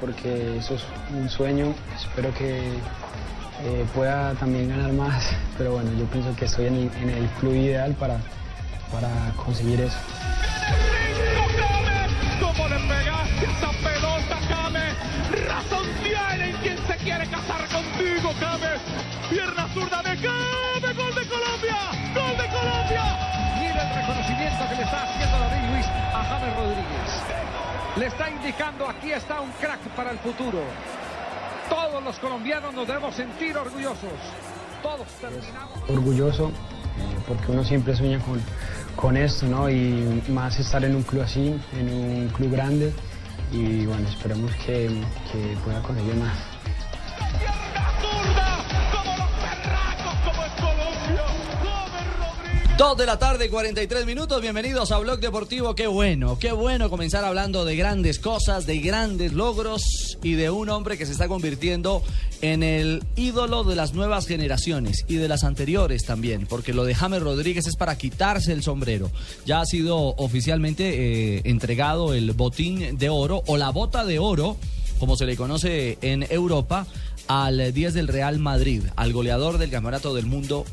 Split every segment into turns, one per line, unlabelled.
Porque eso es un sueño. Espero que eh, pueda también ganar más, pero bueno, yo pienso que estoy en el, en el club ideal para, para conseguir eso.
¿Cómo le pegaste esa pelota, James? Razón tiene en quien se quiere casar contigo, James. Pierna zurda de James. Gol de Colombia. Gol de Colombia.
Mira el reconocimiento que le está haciendo David Luis a James Rodríguez. Le está indicando aquí está un crack para el futuro. Todos los colombianos nos debemos sentir orgullosos. Todos terminamos.
Orgulloso porque uno siempre sueña con, con esto, ¿no? Y más estar en un club así, en un club grande. Y bueno, esperemos que, que pueda conseguir más.
2 de la tarde, 43 minutos. Bienvenidos a Blog Deportivo. Qué bueno, qué bueno comenzar hablando de grandes cosas, de grandes logros y de un hombre que se está convirtiendo en el ídolo de las nuevas generaciones y de las anteriores también, porque lo de James Rodríguez es para quitarse el sombrero. Ya ha sido oficialmente eh, entregado el botín de oro o la bota de oro, como se le conoce en Europa, al 10 del Real Madrid, al goleador del Campeonato del Mundo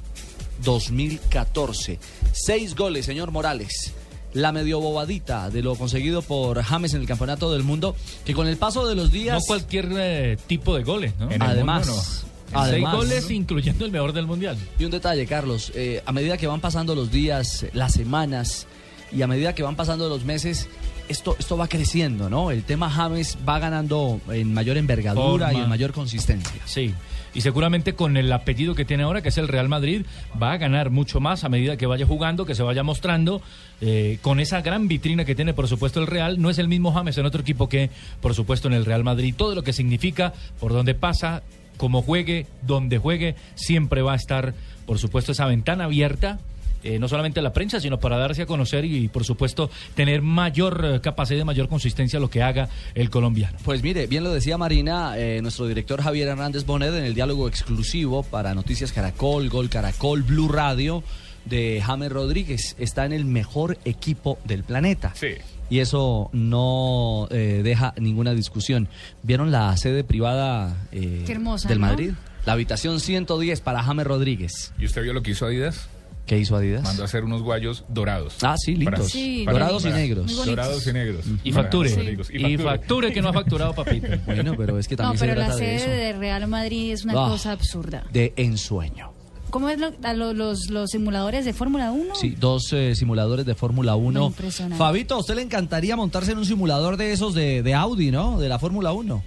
2014. Seis goles, señor Morales. La medio bobadita de lo conseguido por James en el Campeonato del Mundo, que con el paso de los días...
No cualquier eh, tipo de goles, ¿no?
En el Además, mundo, no. además,
Seis goles incluyendo el mejor del mundial.
Y un detalle, Carlos, eh, a medida que van pasando los días, las semanas y a medida que van pasando los meses, esto, esto va creciendo, ¿no? El tema James va ganando en mayor envergadura
Forma.
y en mayor consistencia.
Sí. Y seguramente con el apellido que tiene ahora, que es el Real Madrid, va a ganar mucho más a medida que vaya jugando, que se vaya mostrando. eh, con esa gran vitrina que tiene, por supuesto, el Real. No es el mismo James en otro equipo que, por supuesto, en el Real Madrid. Todo lo que significa, por donde pasa, como juegue, donde juegue, siempre va a estar, por supuesto, esa ventana abierta. Eh, no solamente a la prensa, sino para darse a conocer y, por supuesto, tener mayor eh, capacidad, mayor consistencia a lo que haga el colombiano.
Pues mire, bien lo decía Marina, eh, nuestro director Javier Hernández Bonet en el diálogo exclusivo para Noticias Caracol, Gol Caracol, Blue Radio de James Rodríguez. Está en el mejor equipo del planeta.
Sí.
Y eso no eh, deja ninguna discusión. ¿Vieron la sede privada eh,
Qué hermosa,
del
¿no?
Madrid? La habitación 110 para James Rodríguez.
¿Y usted vio lo que hizo Adidas?
¿Qué hizo Adidas?
Mandó a hacer unos guayos dorados.
Ah, sí, lindos.
Para-
Sí,
para-
Dorados y negros.
Dorados y negros.
Y facture. Y facture que no ha facturado, papito.
Bueno, pero es que
No,
también se
pero la
trata de
sede
eso.
de Real Madrid es una
Ah.
cosa absurda.
De ensueño.
¿Cómo es lo- a lo- los, los simuladores de Fórmula 1?
Sí, dos eh, simuladores de Fórmula 1.
Impresionante.
Fabito, a usted le encantaría montarse en un simulador de esos de, de Audi, ¿no? De la Fórmula 1.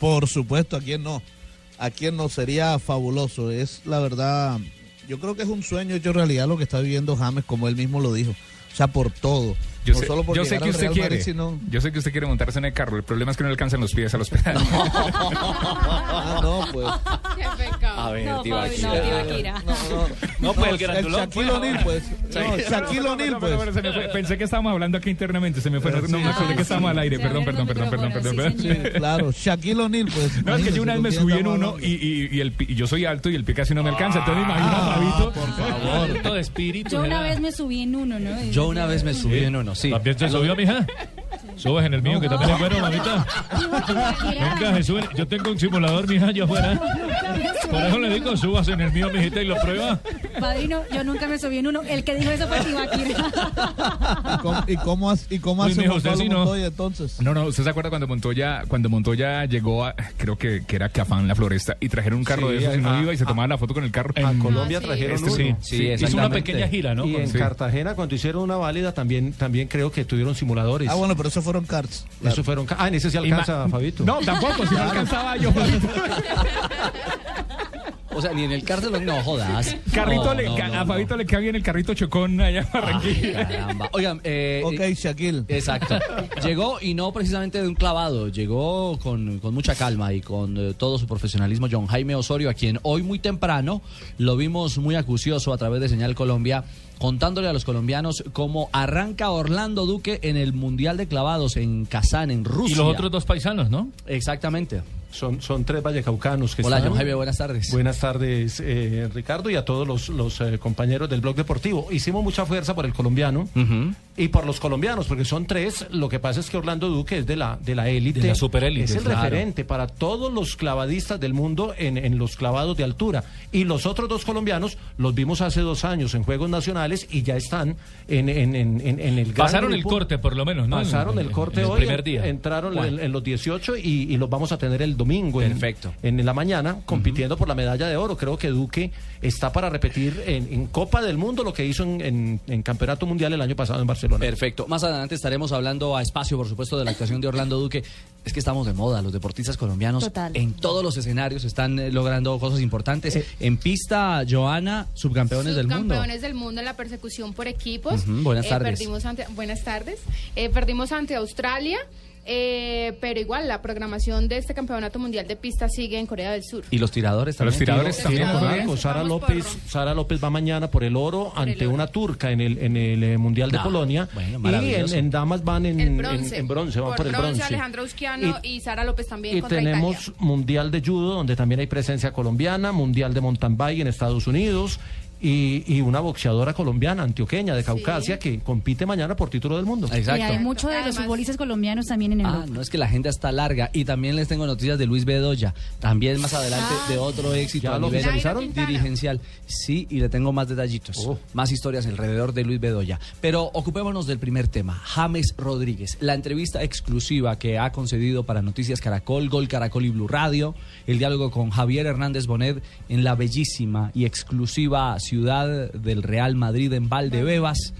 Por supuesto, a quién no. A quién no sería fabuloso. Es la verdad. Yo creo que es un sueño hecho realidad lo que está viviendo James, como él mismo lo dijo. O sea, por todo.
Yo
no
sé,
solo por
yo sé
llegar
que usted quiere.
Madrid, sino-
Yo sé que usted quiere montarse en el carro. El problema es que no le alcanzan los pies a los pedales.
Ah, no, pues.
Qué pecado.
A ver,
no,
Tibaquira.
No, Tibaquira.
No, no,
No, pues el
el
grandulón.
Shaquille O'Neal, pues. No, Shaquille O'Neal, pues.
Fue. Pensé que estábamos hablando aquí internamente. Se me fue. No, no me acordé
Ah,
que estábamos
sí.
al aire. Perdón, perdón, perdón, perdón, perdón,
sí.
Claro, Shaquille O'Neal, pues.
No, es que yo una vez me subí
¿con
en uno y, yo soy alto y el pie casi no me alcanza. Entonces imagino a Fabito.
por favor.
Todo espíritu.
Yo una vez me subí en uno, ¿no?
Yo una vez me subí en uno, sí.
¿También se subió, mija? Subes en el mío, que también es bueno, mamita. Venga, se sube. Yo tengo un simulador, mija, allá afuera. Por eso le digo, subas en el mío, mijita, y lo prueba.
Padrino, yo nunca me subí en uno. El que dijo eso fue Tibaquira.
¿Y cómo, y cómo, hace- y cómo hace Pablo
sí no.
Montoya entonces?
No, no, ¿usted se acuerda cuando Montoya, cuando Montoya llegó a, creo que, que era Cafán, la floresta, y trajeron un carro
Sí,
de esos y uno
a-
iba y se tomaba la foto con el carro?
A Colombia trajeron
Este sí,
uno.
sí,
Sí,
hizo una
exactamente.
pequeña gira, ¿no?
Y en
Sí.
Cartagena, cuando hicieron una válida, también, también creo que tuvieron simuladores.
Ah, bueno, pero eso fueron carts.
Eso fueron. Ah, en ese sí alcanza, Fabito.
No, tampoco, si no alcanzaba yo.
O sea, ni en el cárcel, no jodas.
Carrito
No,
le,
no,
a
no.
Fabito le cae bien el carrito chocón allá en Barranquilla.
Caramba. Oigan, eh,
Ok, Shaquille.
Exacto. Llegó y no precisamente de un clavado, llegó con, con mucha calma y con eh, todo su profesionalismo John Jaime Osorio, a quien hoy muy temprano lo vimos muy acucioso a través de Señal Colombia, contándole a los colombianos cómo arranca Orlando Duque en el Mundial de Clavados en Kazán, en Rusia.
Y los otros dos paisanos, ¿no?
Exactamente.
Son, son tres vallecaucanos que
Hola,
están.
John Jaime, buenas tardes.
Buenas tardes, eh, Ricardo, y a todos los, los, eh, compañeros del blog deportivo. Hicimos mucha fuerza por el colombiano
Ujú.
Y por los colombianos, porque son tres. Lo que pasa es que Orlando Duque es de la de la élite.
De la superélite,
Es el
claro.
referente para todos los clavadistas del mundo en, en los clavados de altura. Y los otros dos colombianos los vimos hace dos años en Juegos Nacionales y ya están en, en, en, el gran
Pasaron el corte, por lo menos, ¿no?
Pasaron el corte
el
hoy.
primer día.
Entraron
Bueno.
en, los 18 y, y los vamos a tener el domingo.
Perfecto.
En, la mañana, compitiendo por la medalla de oro. Creo que Duque está para repetir en, en Copa del Mundo lo que hizo en, en- en Campeonato Mundial el año pasado en Barcelona.
Perfecto. Más adelante estaremos hablando a espacio, por supuesto, de la actuación de Orlando Duque. Es que estamos de moda, los deportistas colombianos
Total.
en todos los escenarios están eh, logrando cosas importantes. en pista, Joana, subcampeones del mundo.
Subcampeones del mundo en la persecución por equipos.
Ujú, buenas
Eh,
tardes.
perdimos ante- buenas tardes. Eh, perdimos ante Australia, eh, pero igual la programación de este campeonato mundial de pista sigue en Corea del Sur.
Y los tiradores también.
Los tiradores
Sí,
también.
tiradores.
Sara López. Sara López va mañana por el oro ante
oro.
una turca en el, en el eh, Mundial de
No,
Polonia.
bueno,
y en, damas van en,
El bronce.
en bronce, van por, el bronce.
Alejandro Usquiano y, Sara López también
Y
contra
tenemos
Italia.
Mundial de Judo, donde también hay presencia colombiana, Mundial de Mountain Bike en Estados Unidos y, y una boxeadora colombiana, antioqueña, de Caucasia, que compite mañana por título del mundo.
Y hay
Exacto.
muchos de los futbolistas colombianos también en el
Ah,
grupo.
no es que la agenda está larga. Y también les tengo noticias de Luis Bedoya. También más adelante de otro éxito
¿Ya
a
lo
nivel
oficializaron?
Dirigencial. Sí, y le tengo más detallitos.
Oh.
Más historias alrededor de Luis Bedoya. Pero ocupémonos del primer tema. James Rodríguez. La entrevista exclusiva que ha concedido para Noticias Caracol, Gol Caracol y Blue Radio. El diálogo con Javier Hernández Bonet en la bellísima y exclusiva ciudad del Real Madrid en Valdebebas.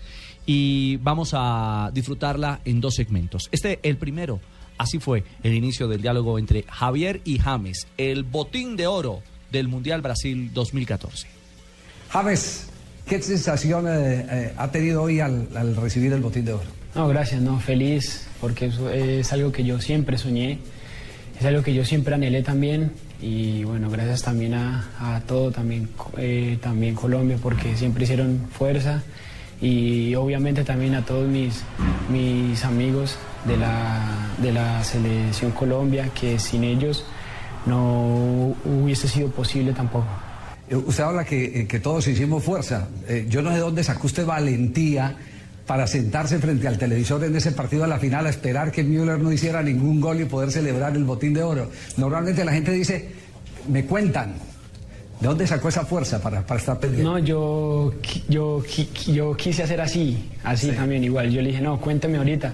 Y vamos a disfrutarla en dos segmentos. Este, el primero. Así fue el inicio del diálogo entre Javier y James, el botín de oro del Mundial Brasil 2014.
James, ¿qué sensación eh, eh, ha tenido hoy al, al recibir el botín de oro?
No, gracias, no, feliz, porque eso es algo que yo siempre soñé, es algo que yo siempre anhelé también y bueno, gracias también a, a todo, también, eh, también Colombia, porque siempre hicieron fuerza y obviamente también a todos mis, mis amigos de la, de la selección Colombia, que sin ellos no hubiese sido posible tampoco.
Eh, Usted habla que, eh, que todos hicimos fuerza. Eh, yo no sé de dónde sacó usted valentía para sentarse frente al televisor en ese partido de la final a esperar que Müller no hiciera ningún gol y poder celebrar el botín de oro. Normalmente la gente dice, me cuentan. ¿De dónde sacó esa fuerza para, para estar pendiente?
No, yo, yo, yo quise hacer así, así también igual. Yo le dije, no, cuéntame ahorita.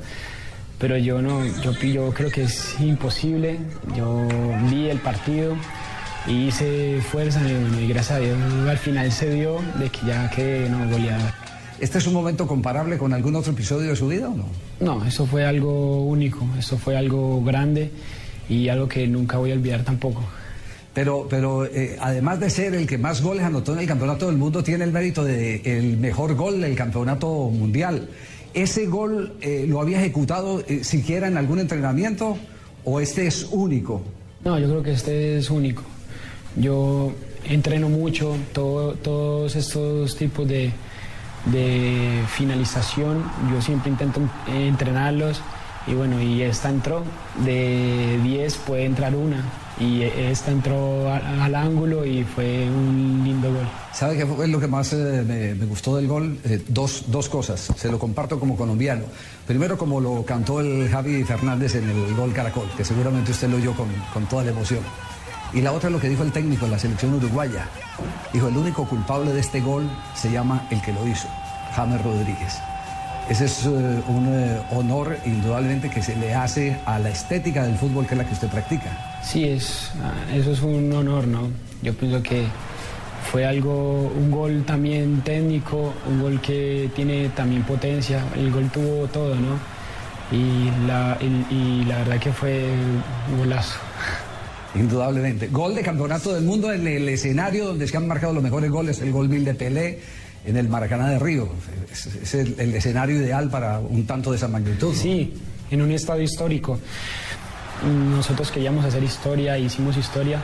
Pero yo no, yo, yo creo que es imposible. Yo vi el partido y hice fuerza y, bueno, y gracias a Dios al final se dio de que ya quedé no, goleador.
¿Este es un momento comparable con algún otro episodio de su vida o no?
No, eso fue algo único, eso fue algo grande y algo que nunca voy a olvidar tampoco.
Pero, pero eh, además de ser el que más goles anotó en el campeonato del mundo, tiene el mérito de el mejor gol del campeonato mundial. ¿Ese gol eh, lo había ejecutado eh, siquiera en algún entrenamiento o este es único?
No, yo creo que este es único. Yo entreno mucho todo- todos estos tipos de, de finalización. Yo siempre intento entrenarlos y bueno, y esta entró. De 10 puede entrar una y esta entró al ángulo y fue un lindo gol.
¿Sabe qué fue lo que más eh, me, me gustó del gol? Eh, dos, dos cosas, se lo comparto como colombiano. Primero, como lo cantó el Javi Fernández en el gol Caracol, que seguramente usted lo oyó con, con toda la emoción. Y la otra es lo que dijo el técnico de la selección uruguaya. Dijo, el único culpable de este gol se llama el que lo hizo, James Rodríguez. Ese es eh, un eh, honor indudablemente que se le hace a la estética del fútbol que es la que usted practica.
Sí, es, ah, eso es un honor, ¿no? Yo pienso que fue algo, un gol también técnico, un gol que tiene también potencia, el gol tuvo todo, ¿no? Y la, y, y la verdad que fue un golazo.
Indudablemente. Gol de campeonato del mundo en el escenario donde se han marcado los mejores goles, el gol mil de Pelé en el Maracaná de Río. Es, el, escenario ideal para un tanto de esa magnitud.
Sí, en un estadio histórico. Nosotros queríamos hacer historia, hicimos historia,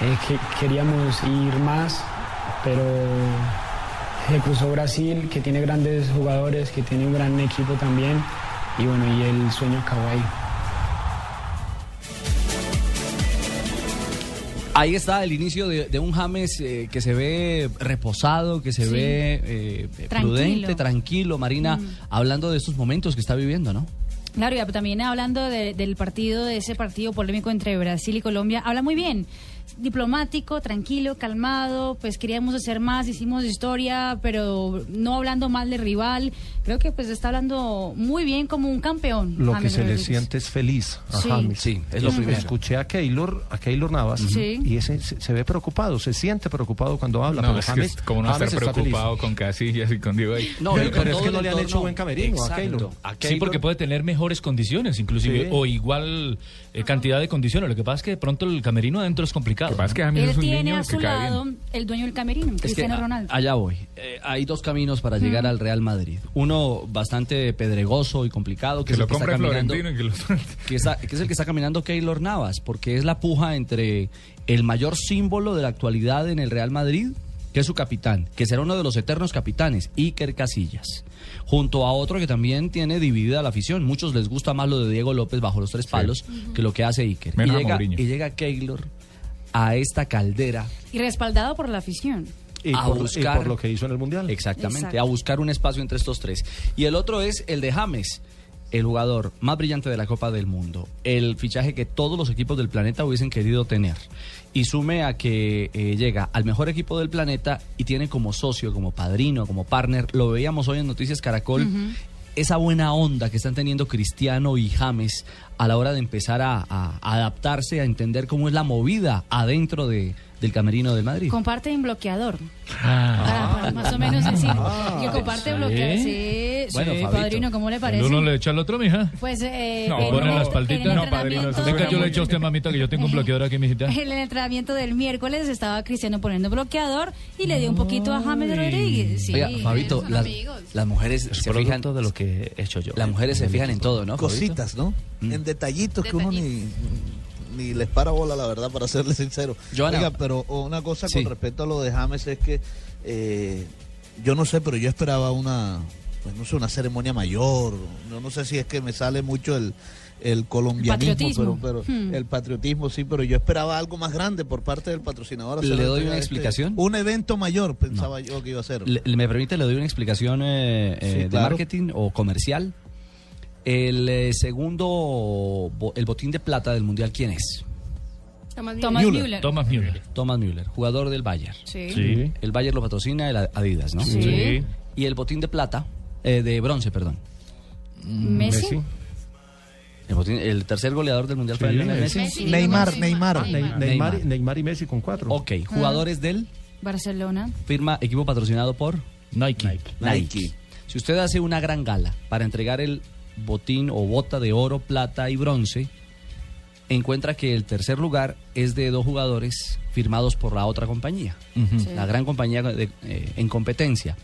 eh, que queríamos ir más, pero se cruzó Brasil, que tiene grandes jugadores, que tiene un gran equipo también, y bueno, y el sueño acabó ahí.
Ahí está el inicio de, de un James eh, que se ve reposado, que se
Sí.
ve eh,
Tranquilo.
prudente, tranquilo. Marina,
Mm.
hablando de estos momentos que está viviendo, ¿no?
Claro, y también hablando de- del partido, de ese partido polémico entre Brasil y Colombia, habla muy bien. Diplomático, tranquilo, calmado, pues queríamos hacer más, hicimos historia, pero no hablando mal de rival. Creo que pues está hablando muy bien como un campeón.
Lo que se le siente es feliz a
Sí.
James.
Sí, es lo primero.
Escuché a Keylor, a Keylor Navas
Sí.
y ese se, se ve preocupado, se siente preocupado cuando habla.
No,
pero
es que
James,
es como no
James
estar preocupado con Casillas y con Diego ahí.
No,
Pero- es que no le han hecho buen camerino a
Exacto.
Keylor.
A
Sí,
Keylor-
porque puede tener mejores condiciones, inclusive,
Sí.
o igual eh, cantidad de condiciones. Lo que pasa es que de pronto el camerino adentro es complicado.
Lo que pasa es que. James
Él
es un
tiene
niño
a
que
su
bien.
lado el dueño del camerino,
Es que
Cristiano
a-
Ronaldo.
allá voy. Eh, hay dos caminos para llegar al Real Madrid. Uno bastante pedregoso y complicado, que,
Que
es
lo
el que está caminando.
Florentino y que lo
que, está- que es el que está caminando Keylor Navas, porque es la puja entre el mayor símbolo de la actualidad en el Real Madrid, que es su capitán, que será uno de los eternos capitanes, Iker Casillas, junto a otro que también tiene dividida la afición. Muchos les gusta más lo de Diego López bajo los tres palos que lo que hace Iker. Y
Menos
llega,
Mourinho.
y llega Keylor a esta caldera
Y respaldado por la afición.
Y
a
por, y
buscar-
por lo que hizo en el Mundial.
Exactamente,
Exacto.
a buscar un espacio entre estos tres. Y el otro es el de James, el jugador más brillante de la Copa del Mundo, el fichaje que todos los equipos del planeta hubiesen querido tener. Y sume a que eh, llega al mejor equipo del planeta y tiene como socio, como padrino, como partner, lo veíamos hoy en Noticias Caracol, esa buena onda que están teniendo Cristiano y James a la hora de empezar a, a adaptarse, a entender cómo es la movida adentro de, del camerino del Madrid.
Comparten bloqueador.
Ah.
Para- para más o menos decir que comparte
¿sí?
bloqueador. Sí,
Bueno,
sí, padrino, ¿cómo le parece?
uno le echa al otro, mija.
Pues eh,
No,
en
ponen
el-
la espaldita. No,
padrino,
entrenamiento-
Venga, yo le echo a usted, mamita, que yo tengo un bloqueador aquí, mijita.
En el entrenamiento del miércoles estaba Cristiano poniendo bloqueador y le dio un poquito a James Rodríguez. Sí.
Oiga, Fabito, las, las mujeres
Es
se fijan
producto de lo que he hecho yo.
Las mujeres se fijan en todo, ¿no?
Cositas, ¿no?
Mm.
En detallitos que uno ni, ni les para bola, la verdad, para serles sincero.
Joana.
Oiga, pero una cosa
Sí.
con respecto a lo de James es que eh, yo no sé, pero yo esperaba una, pues no sé, una ceremonia mayor. Yo no sé si es que me sale mucho el, el colombianismo,
Patriotismo.
pero, pero
Hmm.
el patriotismo sí, pero yo esperaba algo más grande por parte del patrocinador.
¿Le doy una
este-
explicación?
un evento mayor, pensaba yo que iba a ser.
Le- ¿Me permite? Le doy una explicación eh, eh, de
claro.
marketing o comercial. El eh, segundo, bo- el botín de plata del Mundial, ¿quién es?
Thomas Müller.
Müller.
Thomas Müller.
Thomas Müller, jugador del Bayern.
Sí.
Sí.
El Bayern lo patrocina el Adidas, ¿no?
Sí.
Sí.
Y el botín de plata, eh, de bronce, perdón.
Messi.
El, botín- el tercer goleador del Mundial fue
Sí,
Lionel Messi.
Messi.
Neymar, Neymar.
Ah,
Ney- Neymar,
Neymar.
Neymar y Messi con cuatro.
Ok, jugadores del
Barcelona.
firma equipo patrocinado por
Nike.
Nike. Si usted hace una gran gala para entregar el botín o bota de oro, plata y bronce, encuentra que el tercer lugar es de dos jugadores firmados por la otra compañía.
Sí.
la gran compañía de- eh, en competencia.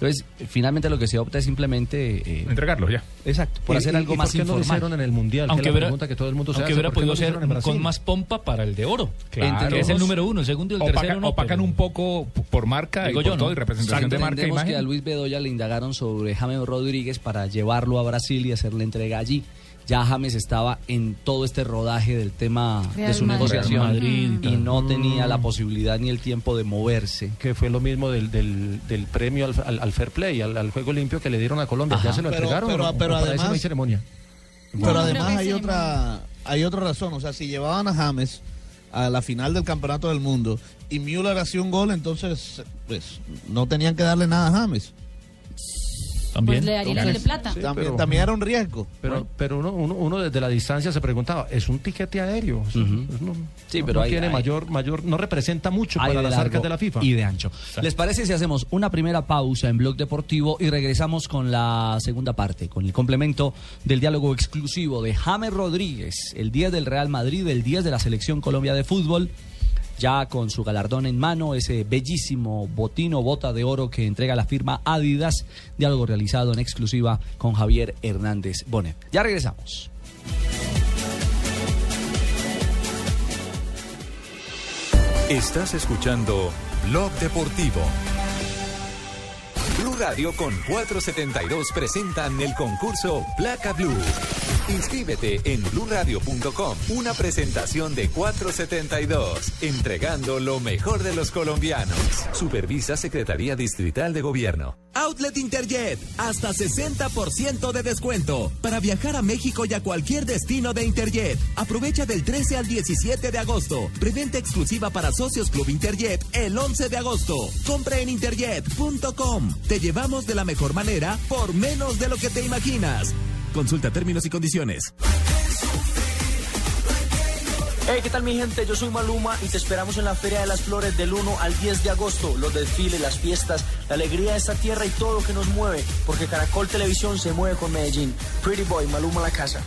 Entonces, finalmente lo que se opta es simplemente... eh,
Entregarlo ya.
exacto, por
¿Y-
hacer
y-
algo
y
más
por qué no lo hicieron en el Mundial?
Aunque
que es la
hubiera,
pregunta que todo el mundo se
aunque
hace,
hubiera
¿por qué no
podido ser con más pompa para el de oro.
Claro.
Que es el número uno, el segundo y el tercero.
Opacan,
no,
opacan
pero-
un poco por marca
Digo
y por
yo,
todo
¿no?
y representación de marca
Entendemos que a. Luis Bedoya le indagaron sobre James Rodríguez para llevarlo a Brasil y hacerle entrega allí. Ya James estaba en todo este rodaje del tema de su
Madrid.
negociación
Madrid y
no tenía la posibilidad ni el tiempo de moverse.
que fue lo mismo del, del, del premio al, al- al fair play, al, al juego limpio que le dieron a Colombia.
Ajá.
¿Ya se lo
Pero-
entregaron
pero-
o no?
pero
¿O para eso
además-
no hay ceremonia?
Pero además hay otra hay otra razón, o sea, si llevaban a James a la final del campeonato del mundo y Müller hacía un gol, entonces pues no tenían que darle nada a James.
También.
Pues le darían el de plata.
Sí,
también,
pero-
también era un riesgo.
Pero, pero uno, uno, uno desde la distancia se preguntaba, es un tiquete aéreo. No,
Sí, pero
no
hay-
tiene
hay-
mayor, mayor, no representa mucho para las arcas de la FIFA.
Y de ancho. ¿Les parece si hacemos una primera pausa en Blog Deportivo y regresamos con la segunda parte, con el complemento del diálogo exclusivo de James Rodríguez, el 10 del Real Madrid, el 10 de la Selección Colombia de Fútbol, ya con su galardón en mano, ese bellísimo botino bota de oro que entrega la firma Adidas, diálogo realizado en exclusiva con Javier Hernández Bonet. Ya regresamos.
Estás escuchando Blog Deportivo. Blue Radio con 472 presentan el concurso Placa Blue. Inscríbete en bluradio.com. Una presentación de 472, entregando lo mejor de los colombianos. Supervisa Secretaría Distrital de Gobierno.
Outlet Interjet, hasta 60% de descuento para viajar a México y a cualquier destino de Interjet. Aprovecha del 13 al 17 de agosto. Preventa exclusiva para socios Club Interjet el 11 de agosto. Compra en interjet.com. Te llevamos de la mejor manera por menos de lo que te imaginas. Consulta términos y condiciones.
Hey, ¿qué tal mi gente? Yo soy Maluma y te esperamos en la Feria de las Flores del 1 al 10 de agosto. Los desfiles, las fiestas, la alegría de esta tierra y todo lo que nos mueve. Porque Caracol Televisión se mueve con Medellín. Pretty Boy, Maluma la casa.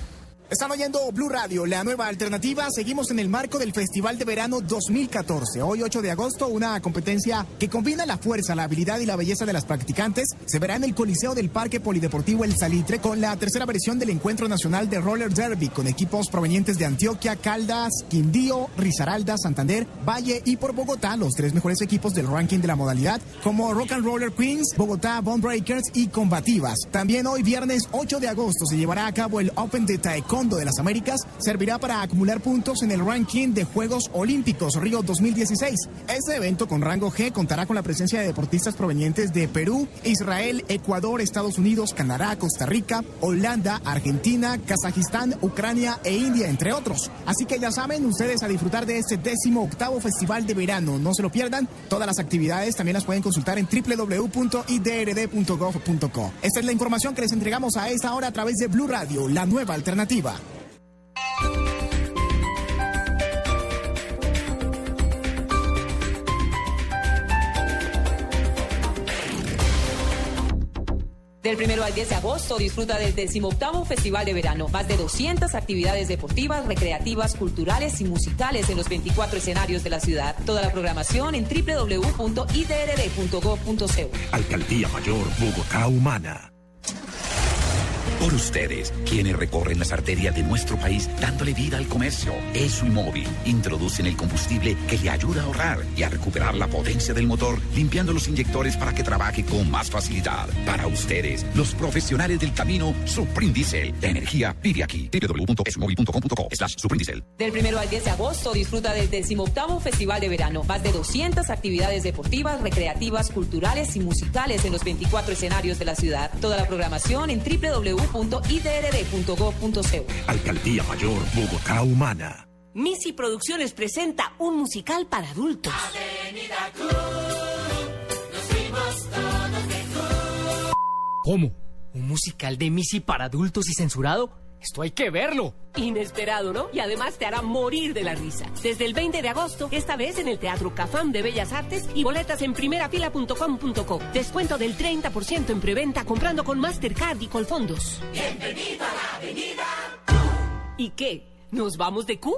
Están oyendo Blue Radio, la nueva alternativa. Seguimos en el marco del Festival de Verano 2014. Hoy, 8 de agosto, una competencia que combina la fuerza, la habilidad y la belleza de las practicantes. Se verá en el Coliseo del Parque Polideportivo El Salitre con la tercera versión del Encuentro Nacional de Roller Derby con equipos provenientes de Antioquia, Caldas, Quindío, Risaralda, Santander, Valle y por Bogotá, los tres mejores equipos del ranking de la modalidad, como Rock and Roller Queens, Bogotá Bone Breakers y Combativas. También hoy, viernes 8 de agosto, se llevará a cabo el Open de Taekwondo de las Américas. Servirá para acumular puntos en el ranking de Juegos Olímpicos Río 2016. Este evento con rango G contará con la presencia de deportistas provenientes de Perú, Israel, Ecuador, Estados Unidos, Canadá, Costa Rica, Holanda, Argentina, Kazajistán, Ucrania e India, entre otros. Así que ya saben, ustedes a disfrutar de este décimo octavo festival de verano. No se lo pierdan. Todas las actividades también las pueden consultar en www.idrd.gov.co. Esta es la información que les entregamos a esta hora a través de Blue Radio, la nueva alternativa.
Del primero al 10 de agosto disfruta del 18 Festival de Verano. Más de 200 actividades deportivas, recreativas, culturales y musicales en los 24 escenarios de la ciudad. Toda la programación en www.idrd.gov.co.
Alcaldía Mayor Bogotá Humana. Por ustedes, quienes recorren las arterias de nuestro país dándole vida al comercio. ESO y Móvil introducen el combustible que le ayuda a ahorrar y a recuperar la potencia del motor, limpiando los inyectores para que trabaje con más facilidad. Para ustedes, los profesionales del camino, Suprindisel. La energía vive aquí. www.esomóvil.com.co slash Suprindisel.
Del primero al 10 de agosto disfruta del 18 Festival de Verano. Más de 200 actividades deportivas, recreativas, culturales y musicales en los 24 escenarios de la ciudad. Toda la programación en www.idrd.gov.co.
Alcaldía Mayor Bogotá Humana.
Missy Producciones presenta un musical para adultos.
¿Cómo? ¿Un musical de Missy para adultos y censurado? Esto hay que verlo.
Inesperado, ¿no? Y además te hará morir de la risa. Desde el 20 de agosto, esta vez en el Teatro Cafam de Bellas Artes y boletas en primerafila.com.co. Descuento del 30% en preventa comprando con Mastercard y Colfondos.
Bienvenido a la avenida.
¿Y qué? ¿Nos vamos de Q?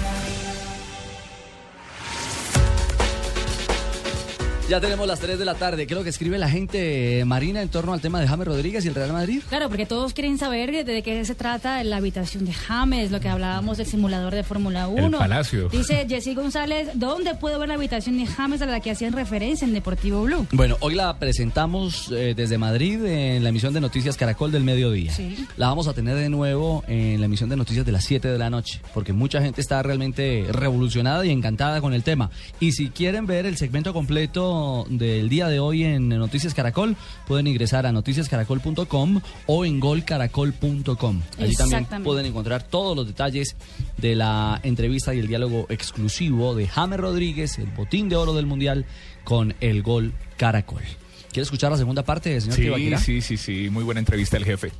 Ya tenemos las 3 de la tarde. ¿Qué es lo que escribe la gente, eh, Marina, en torno al tema de James Rodríguez y el Real Madrid?
Claro, porque todos quieren saber de, de qué se trata la habitación de James, lo que hablábamos del simulador de Fórmula 1.
palacio.
Dice Jessy González, ¿dónde puedo ver la habitación de James a la que hacían referencia en Deportivo Blue?
Bueno, hoy la presentamos eh, desde Madrid en la emisión de Noticias Caracol del mediodía.
Sí.
La vamos a tener de nuevo en la emisión de noticias de las 7 de la noche, porque mucha gente está realmente revolucionada y encantada con el tema. Y si quieren ver el segmento completo del día de hoy en Noticias Caracol, pueden ingresar a noticiascaracol.com o en golcaracol.com. Allí también pueden encontrar todos los detalles de la entrevista y el diálogo exclusivo de James Rodríguez, el botín de oro del Mundial, con el Gol Caracol. ¿Quiere escuchar la segunda parte, señor
Sí,
Tibaquirá?
sí, sí, sí, muy buena entrevista del jefe.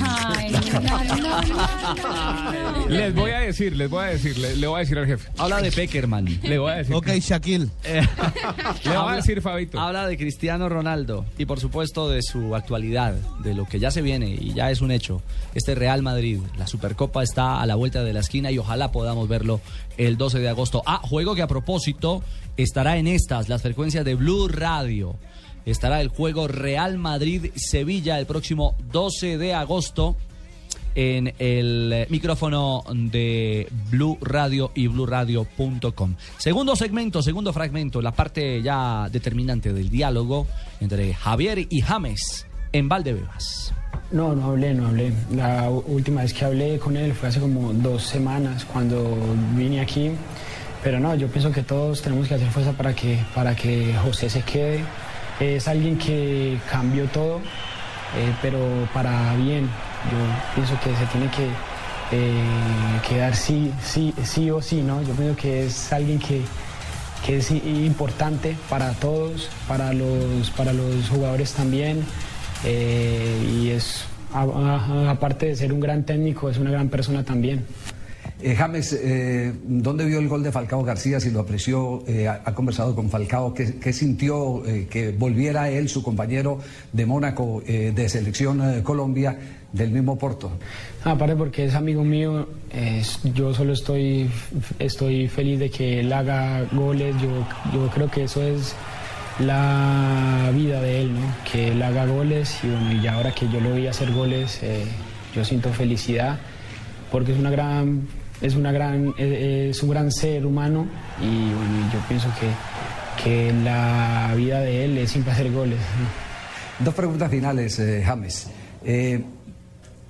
Ay, no, no, no.
Les voy a decir, les voy a decir, le, le voy a decir al jefe.
Habla de Peckerman.
Le voy a decir.
Ok, Shaquille.
Le voy a decir, Fabito.
Habla de Cristiano Ronaldo y por supuesto de su actualidad, de lo que ya se viene y ya es un hecho. Este Real Madrid, la Supercopa está a la vuelta de la esquina y ojalá podamos verlo el 12 de agosto. Ah, juego que a propósito estará en estas, las frecuencias de Blue Radio. Estará el juego Real Madrid-Sevilla el próximo 12 de agosto en el eh, micrófono de Blue Radio y bluradio.com. Segundo segmento, segundo fragmento, la parte ya determinante del diálogo entre Javier y James en Valdebebas.
No, no hablé, no hablé. La última vez que hablé con él fue hace como dos semanas cuando vine aquí. Pero no, yo pienso que todos tenemos que hacer fuerza para que, para que José se quede. Es alguien que cambió todo, eh, pero para bien. Yo pienso que se tiene que eh, quedar sí, sí, sí o sí, ¿no? Yo pienso que es alguien que, que es importante para todos, para los, para los jugadores también. eh, y es, aparte de ser un gran técnico, es una gran persona también.
Eh, James, eh, ¿dónde vio el gol de Falcao García? Si lo apreció, eh, ha, conversado con Falcao. ¿Qué, sintió que volviera él, su compañero de Mónaco, de Selección Colombia, del mismo Porto?
Aparte porque es amigo mío, yo solo estoy, feliz de que él haga goles. Yo, creo que eso es la vida de él, que él haga goles y bueno, y ahora que yo lo vi hacer goles, yo siento felicidad porque es una gran, es una gran, eh, es un gran ser humano y bueno, yo pienso que, que la vida de él es siempre hacer goles.
Dos preguntas finales, eh, James. Eh,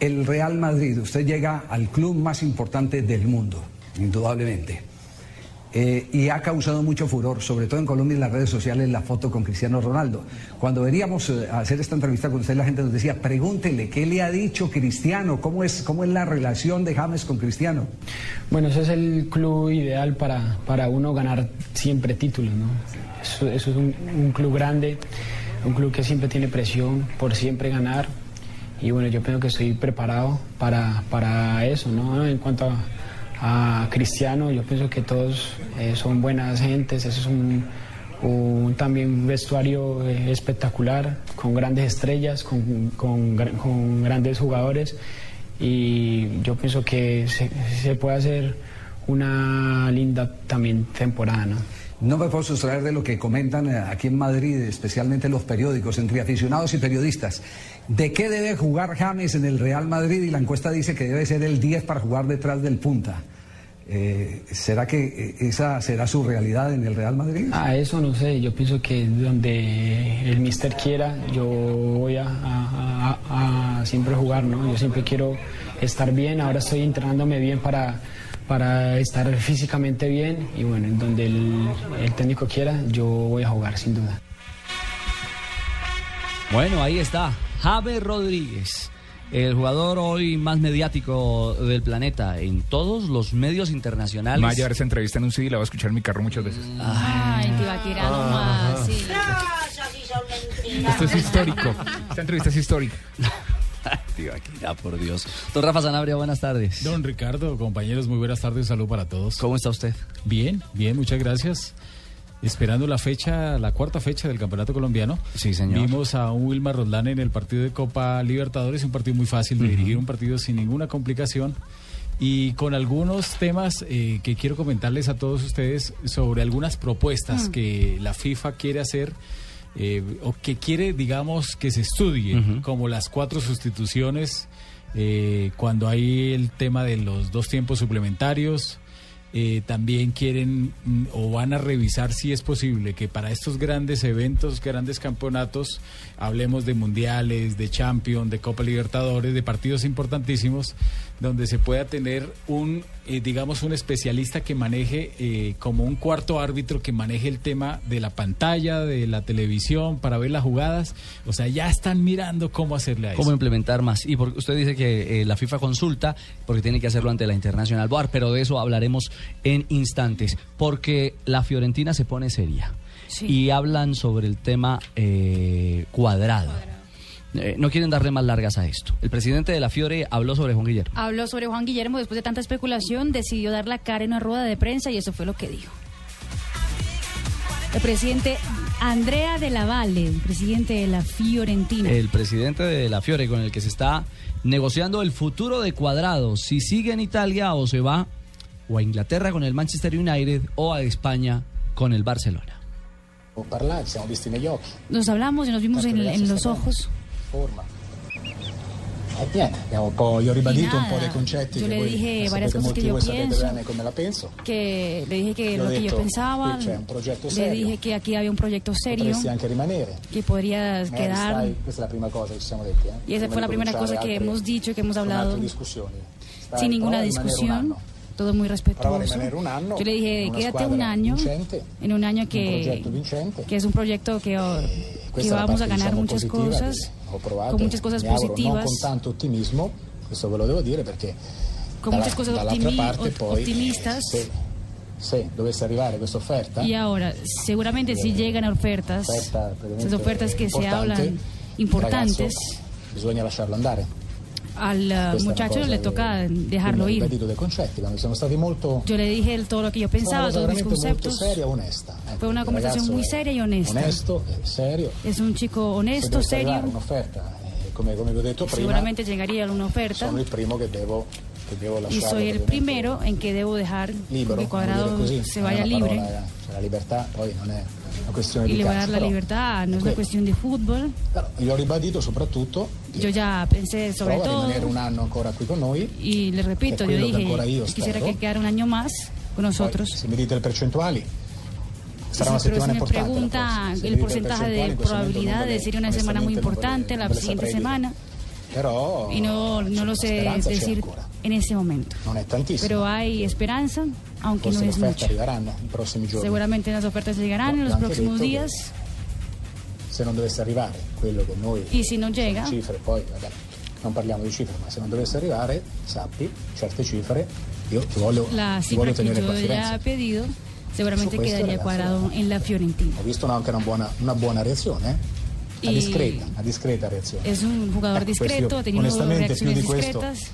el Real Madrid, usted llega al club más importante del mundo, indudablemente. Eh, y ha causado mucho furor, sobre todo en Colombia en las redes sociales, la foto con Cristiano Ronaldo. Cuando veníamos eh, a hacer esta entrevista con usted, la gente nos decía, pregúntele, ¿qué le ha dicho Cristiano? ¿Cómo es, cómo es la relación de James con Cristiano?
Bueno, ese es el club ideal para, para uno ganar siempre títulos, ¿no? Eso, eso es un, un club grande, un club que siempre tiene presión por siempre ganar. Y bueno, yo pienso que estoy preparado para, para eso, ¿no? En cuanto a, a Cristiano, yo pienso que todos eh, son buenas gentes, eso es un, un también vestuario eh, espectacular, con grandes estrellas, con, con gra- con grandes jugadores y yo pienso que se, se puede hacer una linda también temporada, ¿no?
No me puedo sustraer de lo que comentan eh, aquí en Madrid, especialmente los periódicos, entre aficionados y periodistas. ¿De qué debe jugar James en el Real Madrid? Y la encuesta dice que debe ser el 10 para jugar detrás del punta. Eh, ¿Será que eh, esa será su realidad en el Real Madrid?
Ah, eso no sé, yo pienso que donde el mister quiera, yo voy a, a- a- a siempre jugar, ¿no? Yo siempre quiero estar bien, ahora estoy entrenándome bien para, para estar físicamente bien y bueno, en donde el, el técnico quiera, yo voy a jugar sin duda.
Bueno, ahí está. Javier Rodríguez, el jugador hoy más mediático del planeta en todos los medios internacionales.
Me va a llevar esa entrevista en un CD y la voy a escuchar en mi carro muchas veces.
Ay, te iba a tirar nomás, sí.
Esto es histórico. Esta entrevista es histórica.
Tío, aquí, ya por Dios. Don Rafa Sanabria, buenas tardes.
Don Ricardo, compañeros, muy buenas tardes, salud para todos.
¿Cómo está usted?
Bien, bien, muchas gracias. Esperando la fecha, la cuarta fecha del Campeonato Colombiano.
Sí, señor.
Vimos a un Wilmar Roldán en el partido de Copa Libertadores, un partido muy fácil de dirigir, un partido sin ninguna complicación. y con algunos temas eh, que quiero comentarles a todos ustedes sobre algunas propuestas
Mm.
que la FIFA quiere hacer eh, o que quiere, digamos, que se estudie, como las cuatro sustituciones, eh, cuando hay el tema de los dos tiempos suplementarios. Eh, también quieren mm, o van a revisar si es posible que para estos grandes eventos, grandes campeonatos, hablemos de mundiales, de Champions, de Copa Libertadores, de partidos importantísimos, donde se pueda tener un, eh, digamos, un especialista que maneje eh, como un cuarto árbitro que maneje el tema de la pantalla, de la televisión, para ver las jugadas. O sea, ya están mirando cómo hacerle a eso.
cómo implementar más. Y porque usted dice que eh, la FIFA consulta porque tiene que hacerlo ante la Internacional Bar, pero de eso hablaremos en instantes, porque la Fiorentina se pone seria y hablan sobre el tema eh, cuadrado. Eh, no quieren darle más largas a esto. El presidente de la Fiore habló sobre Juan Guillermo.
Habló sobre Juan Guillermo después de tanta especulación, decidió dar la cara en una rueda de prensa y eso fue lo que dijo. El presidente Andrea de la Valle, el presidente de la Fiorentina.
El presidente de la Fiore con el que se está negociando el futuro de Cuadrado, si sigue en Italia o se va o a Inglaterra con el Manchester United o a España con el Barcelona.
Nos hablamos y nos vimos en, en los ojos.
Forma. Che
le dije varias cosas que yo pienso. Que le dije que
Yo
lo que yo pensaba, le dije que aquí había un proyecto serio, que podría
Eh,
quedar.
detti. Eh?
Y esa fue la primera cosa que hemos dicho, que hemos hablado.
Stai,
sin ninguna discusión. Todo muy respetuoso. Yo le dije, quédate un año, en un año que, que es un proyecto que, oh, que vamos a ganar muchas cosas, con muchas cosas positivas.
non con tanto ottimismo, questo ve lo devo dire perché
con muchas cosas optimistas.
se, se dovesse arrivare questa offerta
Y ahora, seguramente si llegan ofertas, esas ofertas que se hablan importantes,
bisogna lasciarlo andare
al uh,
una
muchacho le toca dejarlo
quindi ho
ir. Yo le dije el- todo lo que yo
una
pensaba, todos mis conceptos.
seria e onesta ecco,
Fue una conversación muy seria y honesta.
onesto è serio
Es un chico honesto, serio.
un'offerta eh, come, come vi ho detto prima
Seguramente llegaría a una oferta.
sono il primo che devo
Y soy el primero en que debo dejar
libero
que Cuadrado se vaya libre.
la libertà poi non è una questione
Y le voy a dar la libertad, no es una cuestión de fútbol.
io ho ribadito soprattutto
Yo ya pensé sobre todo
un anno ancora qui con noi
y le repito, yo dije, quisiera que quedara un año más con nosotros.
se mi dite le percentuali sarà una
pero si me pregunta el porcentaje de
in questo momento non ve
probabilidad
le-
sería una semana muy importante la siguiente semana
però
y no, no lo sé decir
ancora.
En este momento.
non è tantissimo
Pero hay esperanza, aunque
forse
no es mucho.
giorni
Seguramente las ofertas llegarán en los próximos días
se non dovesse arrivare quello che noi
y si no llega,
cifre poi vabbè, non parliamo di cifre ma se non dovesse arrivare sappi certe cifre io ti voglio,
la
ti
cifra
voglio
que
tenere qua a Firenze
pedido, seguramente
questo,
quedaría
ragazzi,
cuadrado en la Fiorentina.
ho visto anche una buona, una buona reazione eh? una discreta una discreta reazione
Es un jugador
Ecco,
discreto, ha tenido reacciones
questo,
discretas.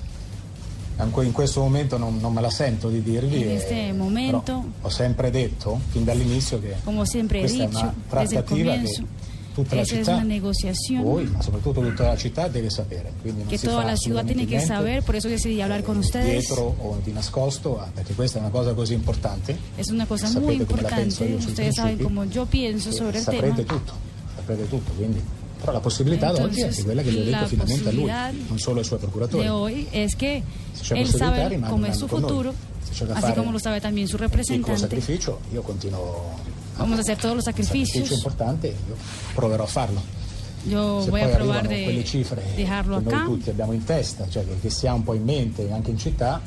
In questo momento non, non me la sento di dirvi
En
eh,
este momento,
ho sempre detto fin dall'inizio che questa è una trattativa che tutta la città voi ma soprattutto tutta la città deve sapere
toda
fa
la ciudad tiene
niente
saber, por eso decidí hablar con ustedes.
dietro o di nascosto ah, perché questa è una cosa così importante
Es una cosa muy
come penso
importante,
io
ustedes saben yo pienso
che
sobre el
saprete
tema.
tutto saprete tutto quindi però la possibilità ad oggi è
Entonces,
quella che gli ho detto finalmente a lui non solo ai suoi procuratori
hoy es que
Se c'è
él sabe cómo
un
es su futuro, así como lo sabe también su
un
representante.
sacrificio io continuo
Vamos a hacer todos los
un sacrificio
sacrificios.
importante io proverò a farlo
Yo
se
voy a
arrivano quelle
de
cifre
dejarlo
che noi
acá.
tutti abbiamo in testa cioè che, che si ha un po' in mente anche in città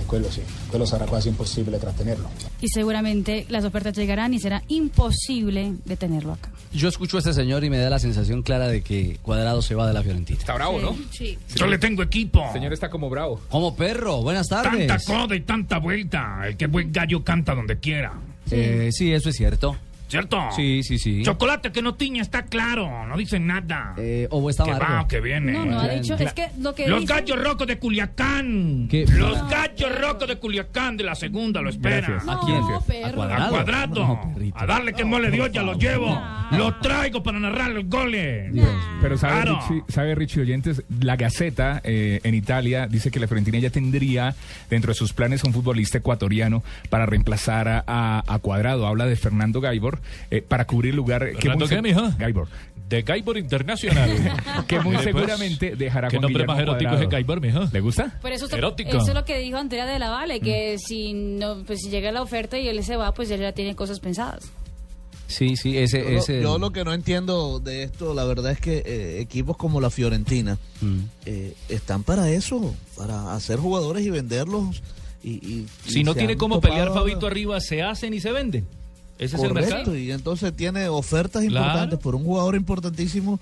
e quello sì quello sarà quasi impossibile trattenerlo
Y seguramente las ofertas llegarán y será imposible detenerlo acá.
Yo escucho a este señor y me da la sensación clara de que Cuadrado se va de la Fiorentina.
Está bravo, ¿no?
Sí.
Yo le tengo equipo.
El señor está como bravo.
Como perro, buenas
Tanta
tardes.
coda y tanta vuelta. El que buen gallo canta donde quiera.
Eh, sí, eso es cierto.
¿Cierto?
Sí, sí, sí.
Chocolate que no tiña, está claro. No dicen nada.
Eh, o está
que va, que viene.
No, no ha dicho, es que lo que
Los
dice-
gallos rocos de Culiacán.
¿Qué?
Los
No,
gallos rocos de Culiacán de la segunda lo esperan.
Gracias. ¿A quién?
No, perro.
¿A
A
Cuadrado? No, perrito.
a darle que mole Dios, ya lo llevo. Lo traigo para narrar los goles.
Pero sabe,
Claro.
Richie, sabe Richie Oyentes, la Gaceta eh, en Italia dice que la Fiorentina ya tendría dentro de sus planes un futbolista ecuatoriano para reemplazar a, a- a Cuadrado. Habla de Fernando Gaibor eh, para cubrir el lugar que
¿Fernando
muy
qué,
se-
mijo?
Gaibor.
De Gaibor Internacional.
Que muy
Mire, pues,
seguramente dejará
¿Qué nombre
Guillermo
más erótico
Cuadrado.
es Gaibor, mijo?
¿Le gusta?
Pero eso,
Erótico.
eso es lo que dijo Andrea de la Vale, que si no, pues si llega la oferta y él se va, pues él ya tiene cosas pensadas.
Sí, sí, ese...
Yo, lo-
ese...
yo lo que no entiendo de esto, la verdad es que eh, equipos como la Fiorentina
Mm.
eh, están para eso, para hacer jugadores y venderlos. Y, y- y
Si no
se
tiene
han
cómo
topado
pelear. Fabito arriba, se hacen y se venden. Ese es el
Correcto,
mercado.
y entonces tiene ofertas
Claro.
importantes por un jugador importantísimo,